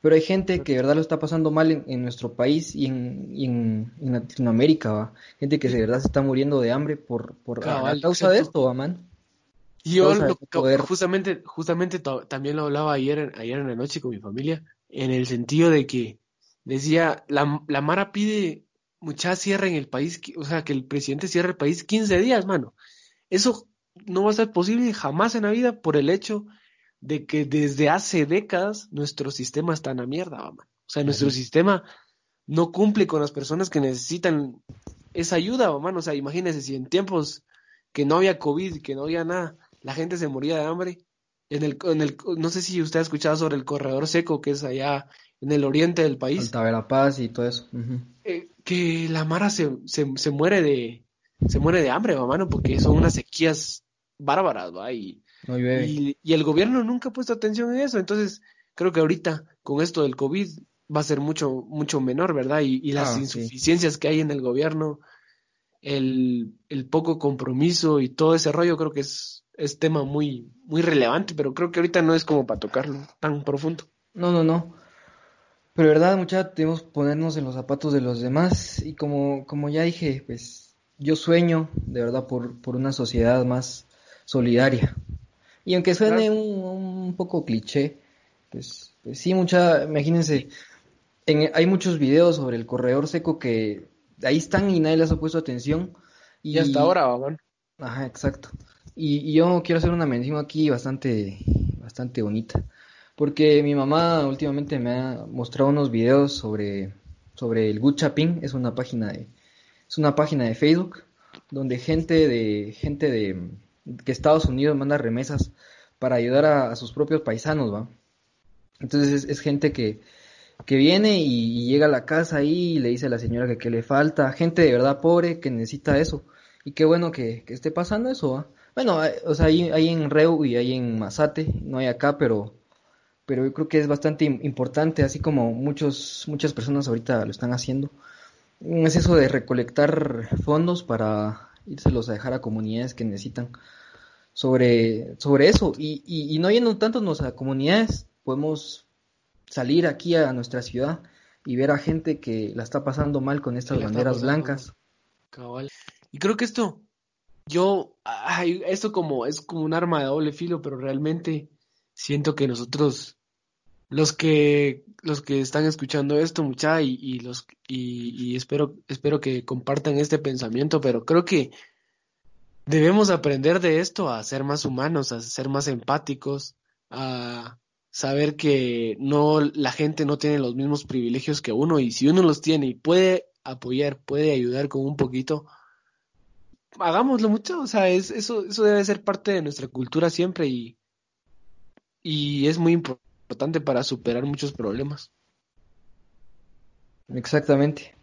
[SPEAKER 2] pero hay gente que de verdad lo está pasando mal en, nuestro país y en, Latinoamérica, ¿va? gente que de verdad se está muriendo de hambre por, por causa de esto, ¿va, man.
[SPEAKER 3] Y yo justamente, justamente también lo hablaba ayer, ayer en la noche con mi familia, en el sentido de que decía, la, la Mara pide mucha cierre en el país, o sea, que el presidente cierre el país 15 días, mano. Eso no va a ser posible jamás en la vida por el hecho de que desde hace décadas nuestro sistema está en la mierda, mamá. O sea, nuestro sistema no cumple con las personas que necesitan esa ayuda, mamá. O sea, imagínese si en tiempos que no había COVID, que no había nada, la gente se moría de hambre. En el, en el, no sé si usted ha escuchado sobre el corredor seco que es allá en el oriente del país.
[SPEAKER 2] Alta Paz y todo eso.
[SPEAKER 3] Eh, que la Mara se, se, se, muere de se muere de hambre, mamá, porque son unas sequías bárbaras, ¿va? Y,
[SPEAKER 2] No llueve.
[SPEAKER 3] y, y el gobierno nunca ha puesto atención en eso. Entonces, creo que ahorita, con esto del COVID, va a ser mucho, mucho menor, ¿verdad? Y, y las
[SPEAKER 2] Ah, sí.
[SPEAKER 3] insuficiencias que hay en el gobierno, el, el poco compromiso y todo ese rollo, creo que es, es tema muy, muy relevante, pero creo que ahorita no es como para tocarlo tan profundo.
[SPEAKER 2] No, no, no. Pero verdad, muchachos, debemos ponernos en los zapatos de los demás. Y como, como ya dije, pues yo sueño de verdad por, por una sociedad más solidaria. Y aunque suene
[SPEAKER 3] Claro.
[SPEAKER 2] un, un poco cliché, pues, pues sí, mucha, imagínense, en- hay muchos videos sobre el corredor seco que ahí están y nadie les ha puesto atención.
[SPEAKER 3] Y hasta ahora, ¿va?
[SPEAKER 2] Ajá, exacto. Y, y yo quiero hacer una mención aquí bastante, bastante bonita. Porque mi mamá últimamente me ha mostrado unos videos sobre, sobre el Good Chapín, es una página de, es una página de Facebook donde gente de, gente de que Estados Unidos manda remesas para ayudar a, sus propios paisanos, ¿va? Entonces es, es gente que, que viene y, llega a la casa ahí y le dice a la señora que le falta, gente de verdad pobre que necesita eso. Y qué bueno que, que esté pasando eso, ¿va? Bueno, o sea, hay, en Reu y hay en Mazate, no hay acá, pero, pero yo creo que es bastante im- importante, así como muchos, muchas personas ahorita lo están haciendo. Es eso de recolectar fondos para írselos a dejar a comunidades que necesitan sobre, sobre eso. Y, y, y no yendo tanto a comunidades, podemos salir aquí a nuestra ciudad y ver a gente que la está pasando mal con estas banderas blancas.
[SPEAKER 3] Cabal. Y creo que esto, yo, ay, esto como es como un arma de doble filo, pero realmente siento que nosotros, los que, los que están escuchando esto, mucha, y, y los, y, y espero, espero que compartan este pensamiento, pero creo que debemos aprender de esto a ser más humanos, a ser más empáticos, a saber que no, la gente no tiene los mismos privilegios que uno, y si uno los tiene y puede apoyar, puede ayudar con un poquito, hagámoslo mucho, o sea, es, eso, eso debe ser parte de nuestra cultura siempre y, y es muy importante para superar muchos problemas.
[SPEAKER 2] Exactamente.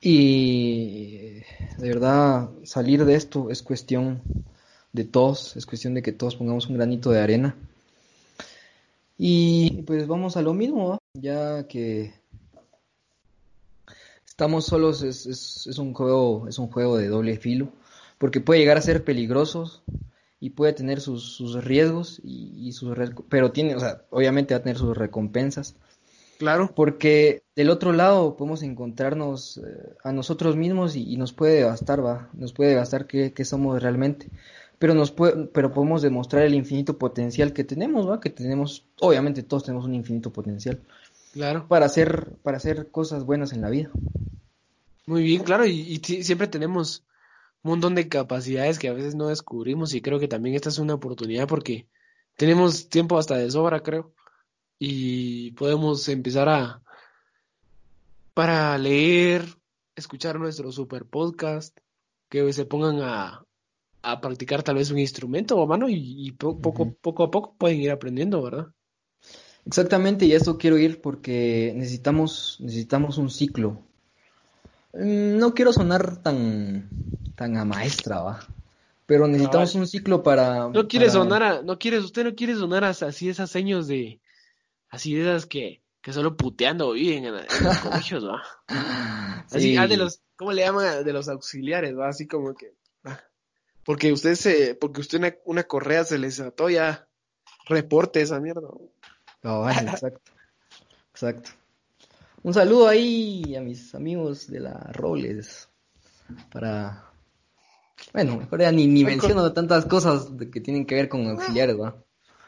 [SPEAKER 2] Y de verdad, salir de esto es cuestión de todos, es cuestión de que todos pongamos un granito de arena. Y pues vamos a lo mismo, ya que estamos solos es, es, es un juego, es un juego de doble filo, porque puede llegar a ser peligroso y puede tener sus, sus riesgos y, y sus pero tiene, o sea, obviamente va a tener sus recompensas.
[SPEAKER 3] Claro,
[SPEAKER 2] Porque del otro lado podemos encontrarnos eh, a nosotros mismos y, y nos puede bastar, va, nos puede bastar qué, qué somos realmente. Pero nos puede, pero podemos demostrar el infinito potencial que tenemos, va, que tenemos, obviamente todos tenemos un infinito potencial.
[SPEAKER 3] Claro,
[SPEAKER 2] para hacer, para hacer cosas buenas en la vida.
[SPEAKER 3] muy bien, claro, y, y siempre tenemos un montón de capacidades que a veces no descubrimos y creo que también esta es una oportunidad porque tenemos tiempo hasta de sobra, creo, y podemos empezar a para leer, escuchar nuestro super podcast, que se pongan a, a practicar tal vez un instrumento, mano, y, y po- poco, poco a poco pueden ir aprendiendo, ¿verdad?
[SPEAKER 2] Exactamente, y a eso quiero ir porque necesitamos, necesitamos un ciclo. Mm, No quiero sonar tan, tan a maestra, va. Pero necesitamos un ciclo para,
[SPEAKER 3] No quiere
[SPEAKER 2] para-
[SPEAKER 3] sonar a, no quiere, usted no quiere sonar así esas seños de, así de esas que, que solo puteando viven en, en los colegios, ¿va? Así,
[SPEAKER 2] Sí.
[SPEAKER 3] ah, de los, ¿cómo le llaman? De los auxiliares, ¿va? Así como que, ah, porque usted se, porque usted una, una correa se les ató ya, reporte esa mierda.
[SPEAKER 2] Cabal, exacto. Exacto. Un saludo ahí a mis amigos de la Robles. Para. Bueno, mejor ya ni, ni menciono tantas cosas de que tienen que ver con auxiliares, ¿va?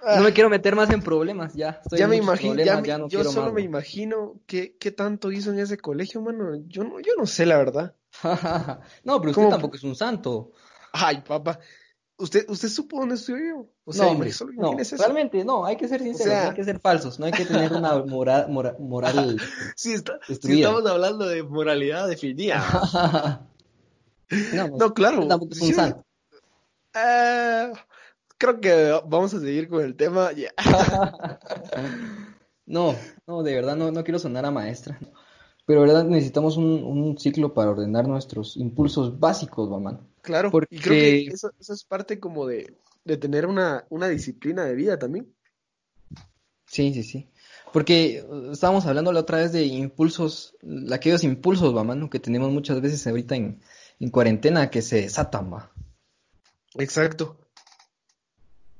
[SPEAKER 2] No me quiero meter más en problemas, ya. Estoy
[SPEAKER 3] ya me imagino, ya,
[SPEAKER 2] ya no
[SPEAKER 3] yo solo
[SPEAKER 2] más,
[SPEAKER 3] me imagino qué, qué tanto hizo en ese colegio, mano. Yo no, yo no sé la verdad.
[SPEAKER 2] No, pero usted
[SPEAKER 3] ¿Cómo?
[SPEAKER 2] tampoco es un santo.
[SPEAKER 3] Ay, papá. ¿Usted, usted supo dónde estudió? O sea,
[SPEAKER 2] no, hombre,
[SPEAKER 3] solo
[SPEAKER 2] no,
[SPEAKER 3] eso.
[SPEAKER 2] realmente no, hay que ser sinceros,
[SPEAKER 3] sea-
[SPEAKER 2] hay que ser falsos, no hay que tener una mora- mora- moral.
[SPEAKER 3] Sí, está- estamos hablando de moralidad definida.
[SPEAKER 2] No,
[SPEAKER 3] No, claro.
[SPEAKER 2] tampoco es un santo.
[SPEAKER 3] Eh, creo que vamos a seguir con el tema. Ya.
[SPEAKER 2] No, no, de verdad no, no quiero sonar a maestra. Pero de verdad necesitamos un, un ciclo para ordenar nuestros impulsos básicos, mamá.
[SPEAKER 3] Claro,
[SPEAKER 2] Porque-
[SPEAKER 3] y creo que eso, eso es parte como de, de tener una, una disciplina de vida también.
[SPEAKER 2] Sí, sí, sí. Porque uh, estábamos hablando la otra vez de impulsos, aquellos impulsos, va, mano, que tenemos muchas veces ahorita en, en cuarentena que se desatan, va.
[SPEAKER 3] Exacto.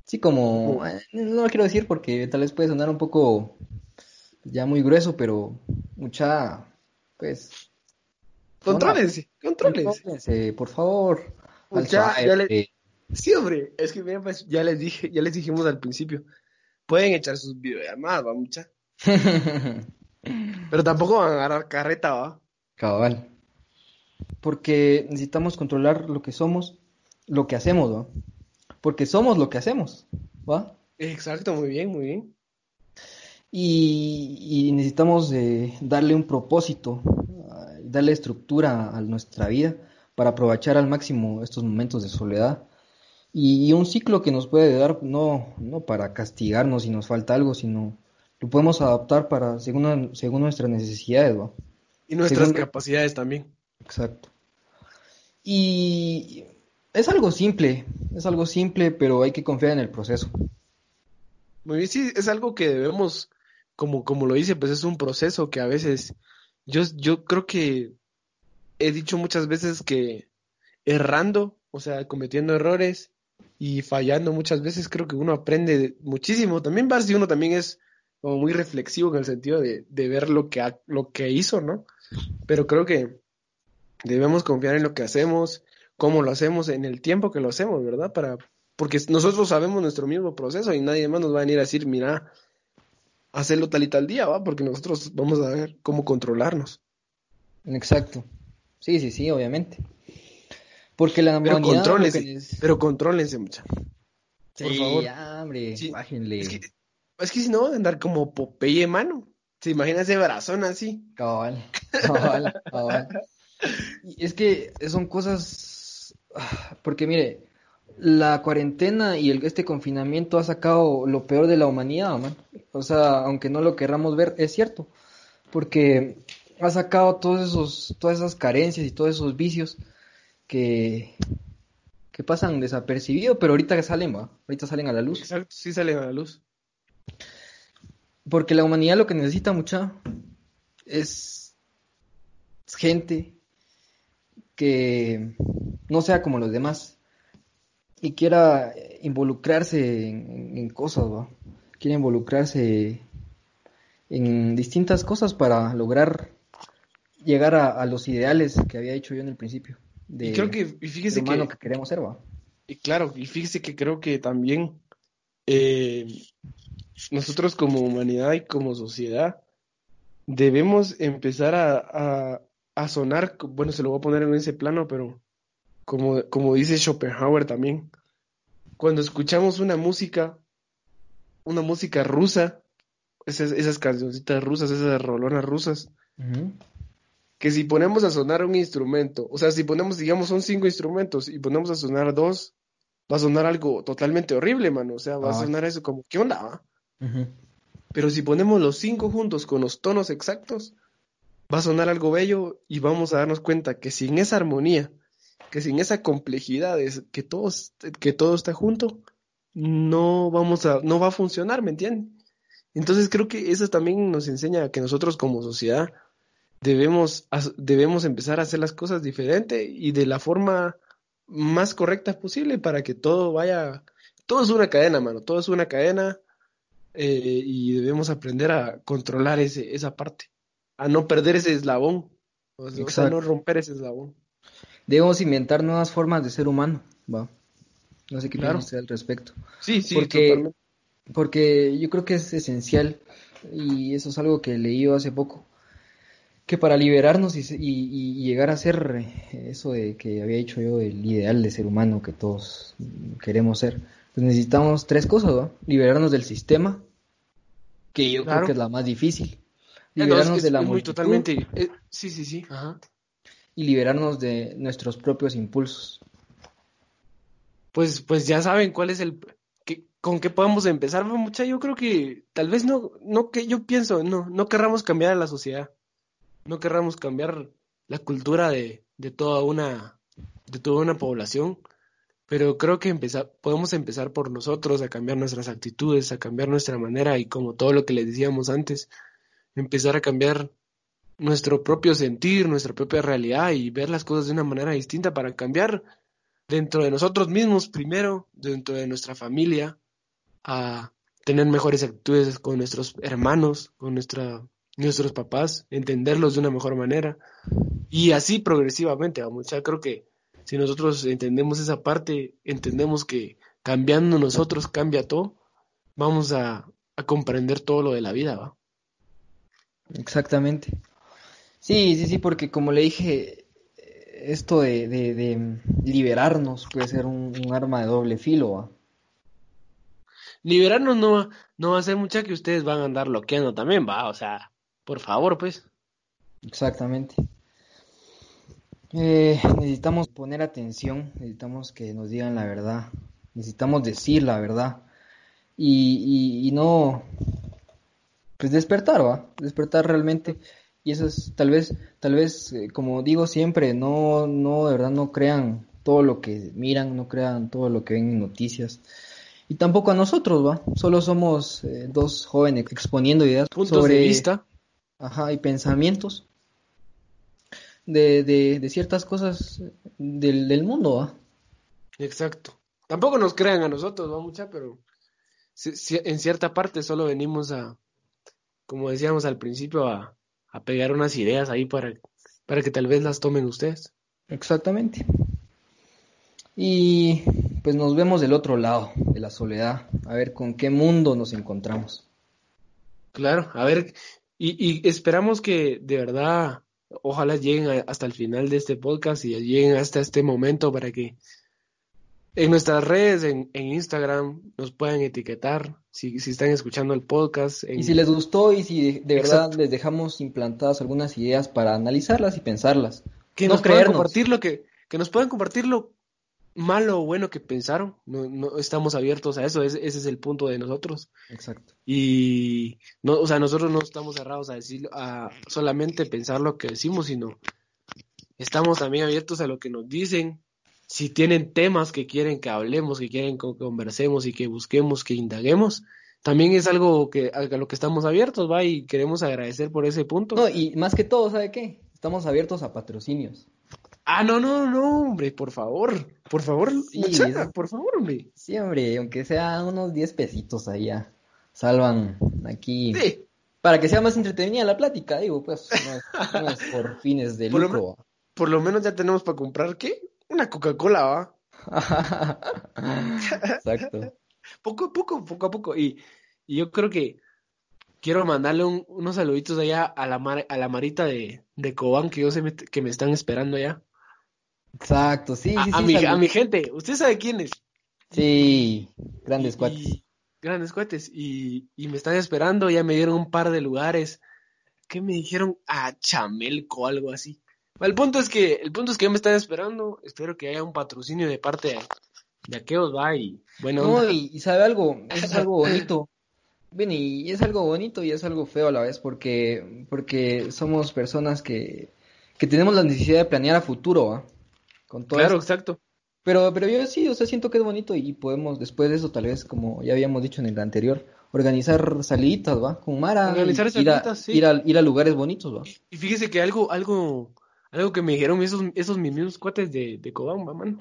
[SPEAKER 2] Sí, como, eh, no lo quiero decir porque tal vez puede sonar un poco ya muy grueso, pero mucha, pues...
[SPEAKER 3] Contrólense, contrólense.
[SPEAKER 2] contrólense, por favor.
[SPEAKER 3] Ya, le-
[SPEAKER 2] eh,
[SPEAKER 3] Sí, hombre, es que mira, pues, ya les dije, ya les dijimos al principio, pueden echar sus videollamadas, va mucha, pero tampoco van a agarrar carreta, va.
[SPEAKER 2] Cabal. Porque necesitamos controlar lo que somos, lo que hacemos, ¿va? Porque somos lo que hacemos, ¿va?
[SPEAKER 3] Exacto, muy bien, muy bien.
[SPEAKER 2] Y, y necesitamos eh, darle un propósito, ah, darle estructura a nuestra vida para aprovechar al máximo estos momentos de soledad. Y, y un ciclo que nos puede dar, no, no para castigarnos si nos falta algo, sino lo podemos adaptar para según, según nuestras necesidades, ¿va?
[SPEAKER 3] Y nuestras
[SPEAKER 2] Según-
[SPEAKER 3] capacidades también.
[SPEAKER 2] Exacto. Y es algo simple, es algo simple, pero hay que confiar en el proceso.
[SPEAKER 3] Muy bien, sí, es algo que debemos, como, como lo dice, pues es un proceso que a veces, yo, yo creo que he dicho muchas veces que errando, o sea, cometiendo errores y fallando muchas veces, creo que uno aprende muchísimo. También va si uno también es como muy reflexivo en el sentido de, de ver lo que, ha- lo que hizo, ¿no? Pero creo que debemos confiar en lo que hacemos, cómo lo hacemos, en el tiempo que lo hacemos, ¿verdad? Para, porque nosotros sabemos nuestro mismo proceso y nadie más nos va a venir a decir, mira, hacerlo tal y tal día, ¿va? Porque nosotros vamos a ver cómo controlarnos.
[SPEAKER 2] Exacto. Sí, sí, sí, obviamente. Porque la
[SPEAKER 3] Pero
[SPEAKER 2] humanidad
[SPEAKER 3] contrólense,
[SPEAKER 2] es-
[SPEAKER 3] pero contrólense, mucha. Por
[SPEAKER 2] Sí,
[SPEAKER 3] favor.
[SPEAKER 2] ya, hombre,
[SPEAKER 3] Sí.
[SPEAKER 2] bájenle.
[SPEAKER 3] Es que, es que si no van a andar como Popeye, mano. ¿Se imagina ese brazón así?
[SPEAKER 2] Cabal, cabal, cabal. Y es que son cosas, porque mire, la cuarentena y el, este confinamiento ha sacado lo peor de la humanidad, man. O sea, aunque no lo querramos ver, es cierto, porque ha sacado todos esos, todas esas carencias y todos esos vicios que, que pasan desapercibidos, pero ahorita que salen, va, ahorita salen a la luz.
[SPEAKER 3] Exacto, sí salen a la luz.
[SPEAKER 2] Porque la humanidad lo que necesita mucha es gente que no sea como los demás y quiera involucrarse en, cosas, ¿va? Quiera involucrarse en distintas cosas para lograr llegar a, a los ideales que había dicho yo en el principio de
[SPEAKER 3] Y creo que, y fíjese
[SPEAKER 2] humano
[SPEAKER 3] que,
[SPEAKER 2] que queremos ser, ¿va?
[SPEAKER 3] y claro, y fíjese que creo que también eh, nosotros como humanidad y como sociedad debemos empezar a, a, a sonar, bueno, se lo voy a poner en ese plano, pero como, como dice Schopenhauer también, cuando escuchamos una música, una música rusa, esas, esas cancioncitas rusas, esas rolonas rusas, que si ponemos a sonar un instrumento, o sea, si ponemos, digamos, son cinco instrumentos y ponemos a sonar dos, va a sonar algo totalmente horrible, mano. O sea, va a
[SPEAKER 2] Ah.
[SPEAKER 3] sonar eso como, ¿qué onda? va?".
[SPEAKER 2] Ujú.
[SPEAKER 3] Pero si ponemos los cinco juntos con los tonos exactos, va a sonar algo bello y vamos a darnos cuenta que sin esa armonía, que sin esa complejidad, es que todos, que todo está junto, no vamos a, no va a funcionar, ¿me entienden? Entonces creo que eso también nos enseña que nosotros como sociedad debemos, debemos empezar a hacer las cosas diferente y de la forma más correcta posible para que todo vaya, todo es una cadena, mano, todo es una cadena eh, y debemos aprender a controlar ese, esa parte, a no perder ese eslabón, o sea,
[SPEAKER 2] Exacto.
[SPEAKER 3] no romper ese eslabón.
[SPEAKER 2] Debemos inventar nuevas formas de ser humano, ¿va? No sé qué
[SPEAKER 3] Claro.
[SPEAKER 2] piensa usted al respecto.
[SPEAKER 3] Sí, sí,
[SPEAKER 2] Porque-
[SPEAKER 3] totalmente.
[SPEAKER 2] Porque yo creo que es esencial, y eso es algo que leí yo hace poco, que para liberarnos y, y- y llegar a ser eh, eso de que había dicho yo, el ideal de ser humano que todos queremos ser, pues necesitamos tres cosas, ¿va? Liberarnos del sistema, que yo creo que es la más difícil.
[SPEAKER 3] Eh, no, es
[SPEAKER 2] Liberarnos
[SPEAKER 3] que
[SPEAKER 2] de
[SPEAKER 3] es
[SPEAKER 2] la
[SPEAKER 3] muy
[SPEAKER 2] multitud
[SPEAKER 3] totalmente, eh, sí, sí, sí, ajá.
[SPEAKER 2] y liberarnos de nuestros propios impulsos.
[SPEAKER 3] Pues, pues ya saben cuál es el, que, con qué podemos empezar, ¿no, mucha. Yo creo que tal vez no, no que yo pienso, no, no querramos cambiar a la sociedad, no querramos cambiar la cultura de, de toda una, de toda una población, pero creo que empezar, podemos empezar por nosotros, a cambiar nuestras actitudes, a cambiar nuestra manera y como todo lo que les decíamos antes, empezar a cambiar nuestro propio sentir, nuestra propia realidad y ver las cosas de una manera distinta para cambiar dentro de nosotros mismos primero, dentro de nuestra familia, a tener mejores actitudes con nuestros hermanos, con nuestra, nuestros papás, entenderlos de una mejor manera y así progresivamente, vamos, ya creo que si nosotros entendemos esa parte, entendemos que cambiando nosotros cambia todo, vamos a, a comprender todo lo de la vida, ¿va?
[SPEAKER 2] Exactamente. Sí, sí, sí, porque como le dije, esto de, de, liberarnos puede ser un, arma de doble filo. ¿va?
[SPEAKER 3] Liberarnos no, no va a ser mucha que ustedes van a andar bloqueando también, va, o sea, por favor, pues.
[SPEAKER 2] Exactamente. Eh, necesitamos poner atención, necesitamos que nos digan la verdad, necesitamos decir la verdad y, y, y no, pues despertar, va, despertar realmente y eso es tal vez, tal vez, eh, como digo siempre, no, no, de verdad no crean todo lo que miran, no crean todo lo que ven en noticias. Y tampoco a nosotros, ¿va? Solo somos eh, dos jóvenes exponiendo ideas
[SPEAKER 3] Puntos de vista.
[SPEAKER 2] Ajá, y pensamientos de, de, de ciertas cosas del, del mundo, ¿va?
[SPEAKER 3] Exacto. Tampoco nos crean a nosotros, ¿va? Mucha, pero en cierta parte solo venimos a, como decíamos al principio, a, a pegar unas ideas ahí para, para que tal vez las tomen ustedes.
[SPEAKER 2] Exactamente. Y pues nos vemos del otro lado de la soledad, a ver con qué mundo nos encontramos.
[SPEAKER 3] Claro, a ver, y, y esperamos que de verdad, ojalá lleguen hasta el final de este podcast y lleguen hasta este momento para que en nuestras redes, en, en Instagram, nos puedan etiquetar si, si están escuchando el podcast.
[SPEAKER 2] Y si les gustó y si de, verdad les dejamos implantadas algunas ideas para analizarlas y pensarlas.
[SPEAKER 3] Que nos puedan compartir lo que, que nos puedan compartir lo malo o bueno que pensaron. No, no estamos abiertos a eso, ese, es el punto de nosotros.
[SPEAKER 2] Exacto.
[SPEAKER 3] Y no, o sea, nosotros no estamos cerrados a decir, a solamente pensar lo que decimos, sino estamos también abiertos a lo que nos dicen, si tienen temas que quieren que hablemos, que quieren que conversemos y que busquemos, que indaguemos, también es algo que a lo que estamos abiertos, va, y queremos agradecer por ese punto.
[SPEAKER 2] No, y más que todo, ¿sabe qué? Estamos abiertos a patrocinios.
[SPEAKER 3] Ah, no, no, no, hombre, por favor, por favor, sí, por favor, hombre.
[SPEAKER 2] Sí, hombre, aunque sea unos 10 pesitos ahí salvan aquí. Sí. Para que sea más entretenida la plática, digo, pues, no es, por fines de lucro.
[SPEAKER 3] por lo menos ya tenemos para comprar, ¿qué? Una Coca-Cola, ¿va?
[SPEAKER 2] Exacto.
[SPEAKER 3] poco a poco, poco a poco. Y, yo creo que quiero mandarle unos saluditos allá a la, a la Marita de, de Cobán que yo sé que me están esperando allá.
[SPEAKER 2] Exacto, sí,
[SPEAKER 3] a,
[SPEAKER 2] sí,
[SPEAKER 3] a, mi, a mi gente, ¿usted sabe quién es?
[SPEAKER 2] Sí, grandes cuates.
[SPEAKER 3] grandes cuates. Y, y me están esperando, ya me dieron un par de lugares. ¿Qué me dijeron? A Chamelco, algo así. El punto es que, el punto es que yo me estaba esperando, espero que haya un patrocinio de parte de, de aquellos, va, y bueno.
[SPEAKER 2] No, y, sabe algo, es algo bonito. Bien, y es algo bonito y es algo feo a la vez, porque, porque somos personas que, que tenemos la necesidad de planear a futuro, ¿va?
[SPEAKER 3] Con todo claro, exacto.
[SPEAKER 2] Pero, pero yo sí, o sea, siento que es bonito y podemos, después de eso, tal vez, como ya habíamos dicho en el anterior, organizar saliditas, ¿va? Con Mara.
[SPEAKER 3] Organizar saliditas,
[SPEAKER 2] sí. Ir a, ir a lugares bonitos, ¿va?
[SPEAKER 3] Y fíjese que algo, algo, algo que me dijeron esos, esos mismos cuates de, de Cobán, mano,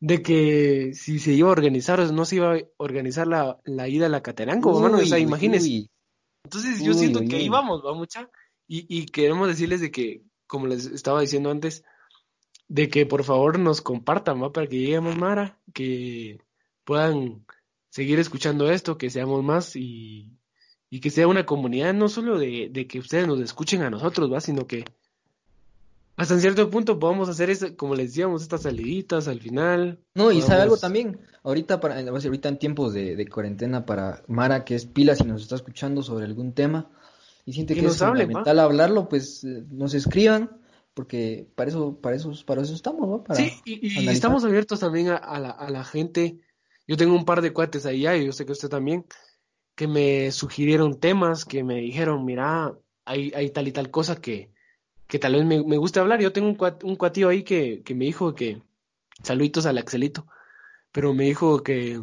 [SPEAKER 3] de que si se iba a organizar no se iba a organizar la, la ida a la Caterango, mano, o sea, imagínense. Entonces yo siento que íbamos, va mucha, y, y queremos decirles de que, como les estaba diciendo antes, de que por favor nos compartan, ¿va? Para que lleguemos Mara, que puedan seguir escuchando esto, que seamos más y, y que sea una comunidad no solo de, de que ustedes nos escuchen a nosotros, ¿va? Sino que hasta en cierto punto podemos hacer eso, como les decíamos, estas saliditas al final.
[SPEAKER 2] No, y sabe algo también, ahorita para, ahorita en tiempos de, cuarentena para Mara, que es pila, si nos está escuchando sobre algún tema y siente que, es fundamental hablarlo, pues eh, nos escriban, porque para eso, para eso, para eso estamos, ¿no? Para
[SPEAKER 3] sí, y, estamos abiertos también a, la, a la gente. Yo tengo un par de cuates allá, y yo sé que usted también, que me sugirieron temas, que me dijeron, mira, hay, hay tal y tal cosa que, que tal vez me, me guste hablar. Yo tengo un, cuat, un cuatío ahí que, que me dijo que saluditos al Axelito. pero me dijo que,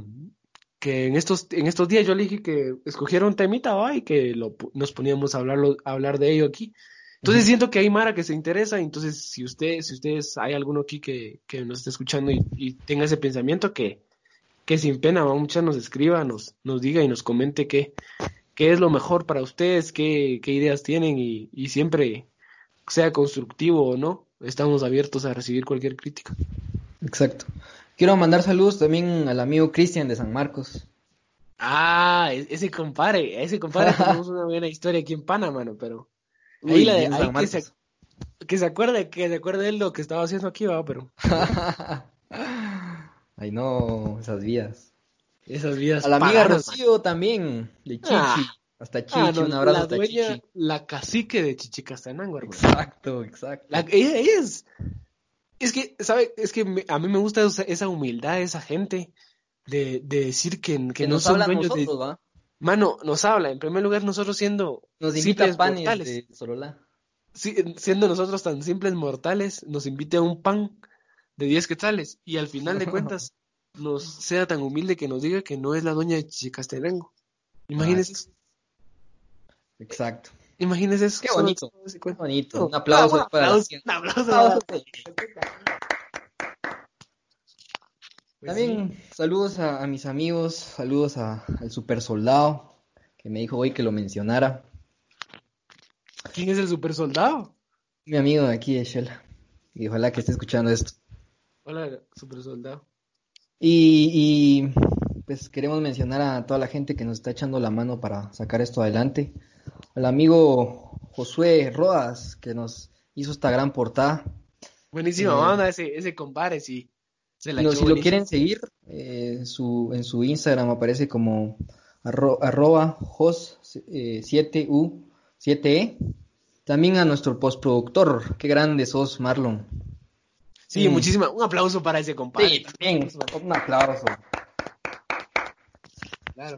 [SPEAKER 3] que en estos, en estos días yo le dije que escogiera un temita ¿va? y que lo, nos poníamos a, hablarlo, a hablar de ello aquí. Entonces siento que hay Mara que se interesa, entonces si usted, si ustedes hay alguno aquí que, que nos esté escuchando y, y tenga ese pensamiento que, que sin pena, ¿va? muchas nos escriba, nos, nos diga y nos comente qué, qué es lo mejor para ustedes, qué, qué ideas tienen y, y siempre sea constructivo o no, estamos abiertos a recibir cualquier crítica.
[SPEAKER 2] Exacto. Quiero mandar saludos también al amigo Cristian de San Marcos.
[SPEAKER 3] Ah, e- ese compadre, ese compadre tenemos una buena historia aquí en Panamá, mano, pero ahí, la de- ahí que, se, que se acuerde, que se acuerde él lo que estaba haciendo aquí, va, pero
[SPEAKER 2] Ay, no, esas vidas.
[SPEAKER 3] esas vidas
[SPEAKER 2] A la amiga Rocío también, de Chichi.
[SPEAKER 3] Ah.
[SPEAKER 2] Hasta Chichi,
[SPEAKER 3] Ah, no,
[SPEAKER 2] un abrazo
[SPEAKER 3] la
[SPEAKER 2] hasta
[SPEAKER 3] dueña,
[SPEAKER 2] Chichi.
[SPEAKER 3] la cacique de Chichicastenango, hermano.
[SPEAKER 2] Exacto, exacto.
[SPEAKER 3] La- ella, ella es, es que, ¿sabe? Es que me- a mí me gusta esa, esa humildad de esa gente de, de decir que, que
[SPEAKER 2] que
[SPEAKER 3] no
[SPEAKER 2] nos
[SPEAKER 3] son dueños de...
[SPEAKER 2] nosotros, ¿va?
[SPEAKER 3] Mano, nos habla, en primer lugar, nosotros siendo
[SPEAKER 2] Nos invita
[SPEAKER 3] simples
[SPEAKER 2] a panes
[SPEAKER 3] mortales,
[SPEAKER 2] de Sololá.
[SPEAKER 3] si- siendo nosotros tan simples mortales, nos invite a un pan de 10 quetzales y al final de cuentas nos sea tan humilde que nos diga que no es la doña de Chichicastenango. Imagínese eso.
[SPEAKER 2] Exacto.
[SPEAKER 3] Imagínese eso.
[SPEAKER 2] Qué bonito. Qué. Un aplauso
[SPEAKER 3] Ah,
[SPEAKER 2] para la
[SPEAKER 3] aplauso, un aplauso
[SPEAKER 2] Aplauso.
[SPEAKER 3] para- Pues
[SPEAKER 2] También saludos a, a mis amigos, saludos a- al super soldado que me dijo hoy que lo mencionara.
[SPEAKER 3] ¿Quién es el super soldado?
[SPEAKER 2] Mi amigo de aquí de Shela. Y ojalá que esté escuchando esto.
[SPEAKER 3] Hola, super soldado.
[SPEAKER 2] Y, y, pues queremos mencionar a toda la gente que nos está echando la mano para sacar esto adelante. Al amigo Josué Rodas que nos hizo esta gran portada.
[SPEAKER 3] Buenísima
[SPEAKER 2] Eh,
[SPEAKER 3] banda ese, ese compadre, sí. Se la
[SPEAKER 2] No, si lo quieren seguir, eh, su, en su Instagram aparece como arro- arroba jos eh, 7u7e. También a nuestro postproductor, qué grande sos, Marlon.
[SPEAKER 3] Sí,
[SPEAKER 2] Mm.
[SPEAKER 3] muchísima. Un aplauso para ese compadre.
[SPEAKER 2] Sí, también, un aplauso.
[SPEAKER 3] Claro.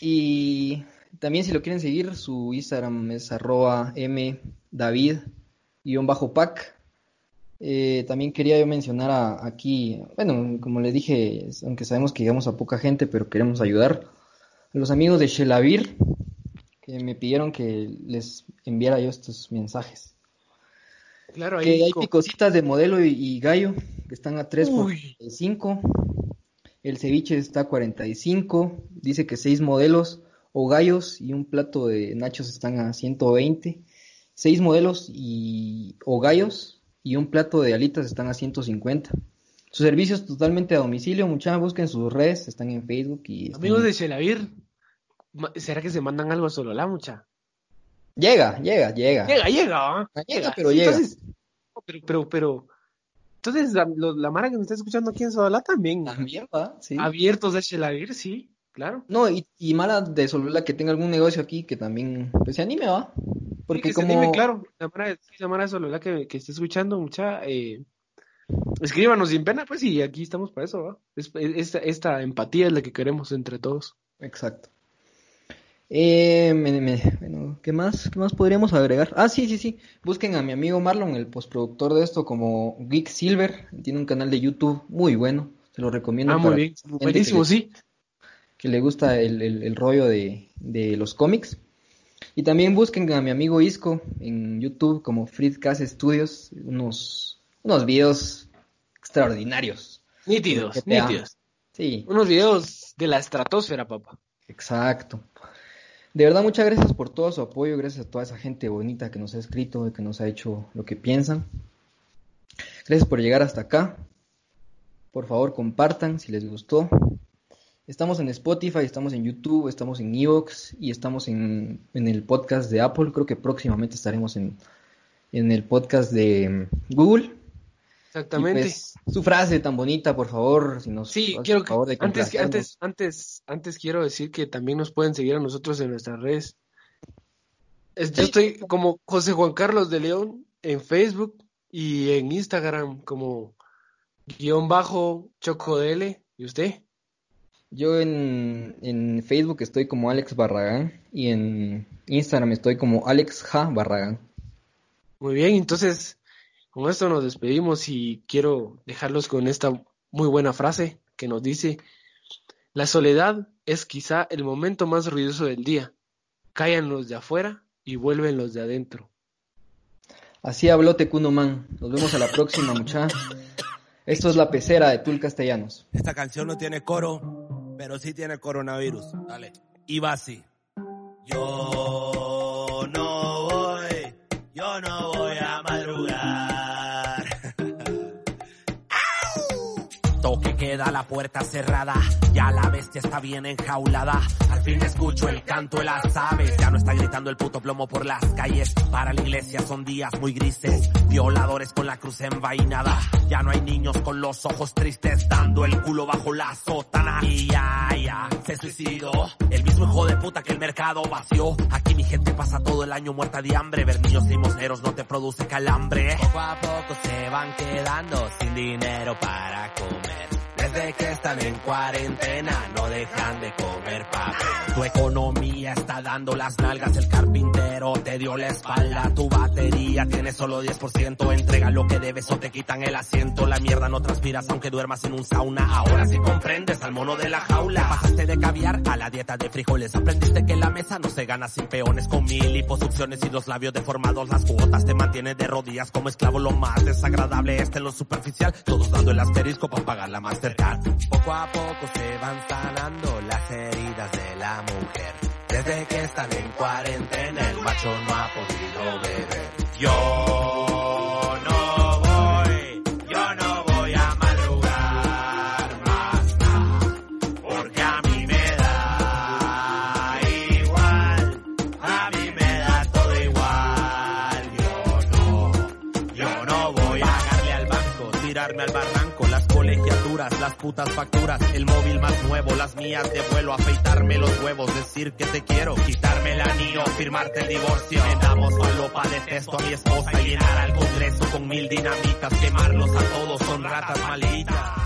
[SPEAKER 2] Y también si lo quieren seguir, su Instagram es arroba mdavid-pac. Eh, también quería yo mencionar a- aquí, bueno, como les dije, aunque sabemos que llegamos a poca gente, pero queremos ayudar, a los amigos de Shelavir, que me pidieron que les enviara yo estos mensajes.
[SPEAKER 3] Claro, ahí.
[SPEAKER 2] Que hay
[SPEAKER 3] co-
[SPEAKER 2] picositas de modelo y, y gallo, que están a 3 por
[SPEAKER 3] Uy.
[SPEAKER 2] 45. El ceviche está a 45. Dice que 6 modelos o gallos y un plato de nachos están a 120. 6 modelos y, o gallos y un plato de alitas están a 150. Sus servicios totalmente a domicilio. Muchachos, busquen sus redes, están en Facebook y
[SPEAKER 3] Amigos de Shelavir, ma- ¿será que se mandan algo a Sololá, mucha?
[SPEAKER 2] Llega, llega, llega.
[SPEAKER 3] Llega, llega, ¿ah?
[SPEAKER 2] Llega, pero llega.
[SPEAKER 3] Entonces, no, pero, pero, pero, entonces la, lo- la Mara que me está escuchando aquí en Sololá también.
[SPEAKER 2] También sí.
[SPEAKER 3] Abiertos de Shelavir, sí, claro.
[SPEAKER 2] No, y, y Mara de Solula que tenga algún negocio aquí que también pues se anime, ¿va? Porque
[SPEAKER 3] Sí, que se anime, claro, la Mara, la Mara de Sololá que, que esté escuchando, mucha, eh, escríbanos sin pena, pues, y aquí estamos para eso, ¿va? Es- esta, esta empatía es la que queremos entre todos.
[SPEAKER 2] Exacto. Eh, me- me- bueno, ¿qué más? ¿Qué más podríamos agregar? Ah, sí, sí, sí. Busquen a mi amigo Marlon, el postproductor de esto, como Geek Silver. Tiene un canal de YouTube muy bueno. Se lo recomiendo
[SPEAKER 3] Ah, muy bien, buenísimo, sí.
[SPEAKER 2] Que le gusta el, el- el rollo de, de los cómics. Y también busquen a mi amigo Isco en YouTube como Friedcast Studios. Unos, unos videos extraordinarios.
[SPEAKER 3] Nítidos, nítidos.
[SPEAKER 2] Sí,
[SPEAKER 3] Unos videos de la estratosfera, papá.
[SPEAKER 2] Exacto. De verdad, muchas gracias por todo su apoyo, gracias a toda esa gente bonita que nos ha escrito y que nos ha hecho lo que piensan. Gracias por llegar hasta acá. Por favor, compartan si les gustó. Estamos en Spotify, estamos en YouTube, estamos en Evox y estamos en, en el podcast de Apple. Creo que próximamente estaremos en, en el podcast de mm, Google.
[SPEAKER 3] Exactamente.
[SPEAKER 2] pues, su frase tan bonita, por favor, si nos
[SPEAKER 3] Sí, quiero que
[SPEAKER 2] favor de
[SPEAKER 3] antes, antes, antes, antes quiero decir que también nos pueden seguir a nosotros en nuestras redes. Es- Yo estoy como José Juan Carlos de León en Facebook y en Instagram como guion bajo chocodl. ¿Y usted?
[SPEAKER 2] Yo en, en Facebook estoy como Alex Barragán y en Instagram estoy como Alex Ja Barragán.
[SPEAKER 3] Muy bien, entonces con esto nos despedimos y quiero dejarlos con esta muy buena frase que nos dice, la soledad es quizá el momento más ruidoso del día. Callan los de afuera y vuelven los de adentro.
[SPEAKER 2] Así habló Tecuno Nos vemos a la próxima, mucha. Esto es la pecera de Tul Castellanos.
[SPEAKER 4] Esta canción no tiene coro, pero sí tiene coronavirus. Dale. Y va así. Yo queda la puerta cerrada, ya la bestia está bien enjaulada. Al fin escucho el canto de las aves, ya no está gritando el puto plomo por las calles. Para la iglesia son días muy grises, violadores con la cruz envainada. Ya no hay niños con los ojos tristes dando el culo bajo la sotana. Y ya, ya, se suicidó el mismo hijo de puta que el mercado vació. Aquí mi gente pasa todo el año muerta de hambre. Ver niños limosneros no te produce calambre. Poco a poco se van quedando sin dinero para comer. Desde que están en cuarentena no dejan de comer papel. Tu economía está dando las nalgas, el carpintero te dio la espalda. Tu batería tiene solo 10%, entrega lo que debes o te quitan el asiento. La mierda no transpiras aunque duermas en un sauna. Ahora sí comprendes al mono de la jaula. Pasaste de caviar a la dieta de frijoles. Aprendiste que la mesa no se gana sin peones con mil liposucciones y los labios deformados. Las cuotas te mantienen de rodillas como esclavo. Lo más desagradable este en lo superficial. Todos dando el asterisco para pagar la Poco a poco se van sanando las heridas de la mujer. Desde que están en cuarentena el macho no ha podido beber. Yo putas facturas, el móvil más nuevo, las mías de vuelo, afeitarme los huevos, decir que te quiero, quitarme el anillo, firmarte el divorcio. Me damos falopa, detesto a mi esposa llenar al congreso con mil dinamitas, quemarlos a todos, son ratas malditas.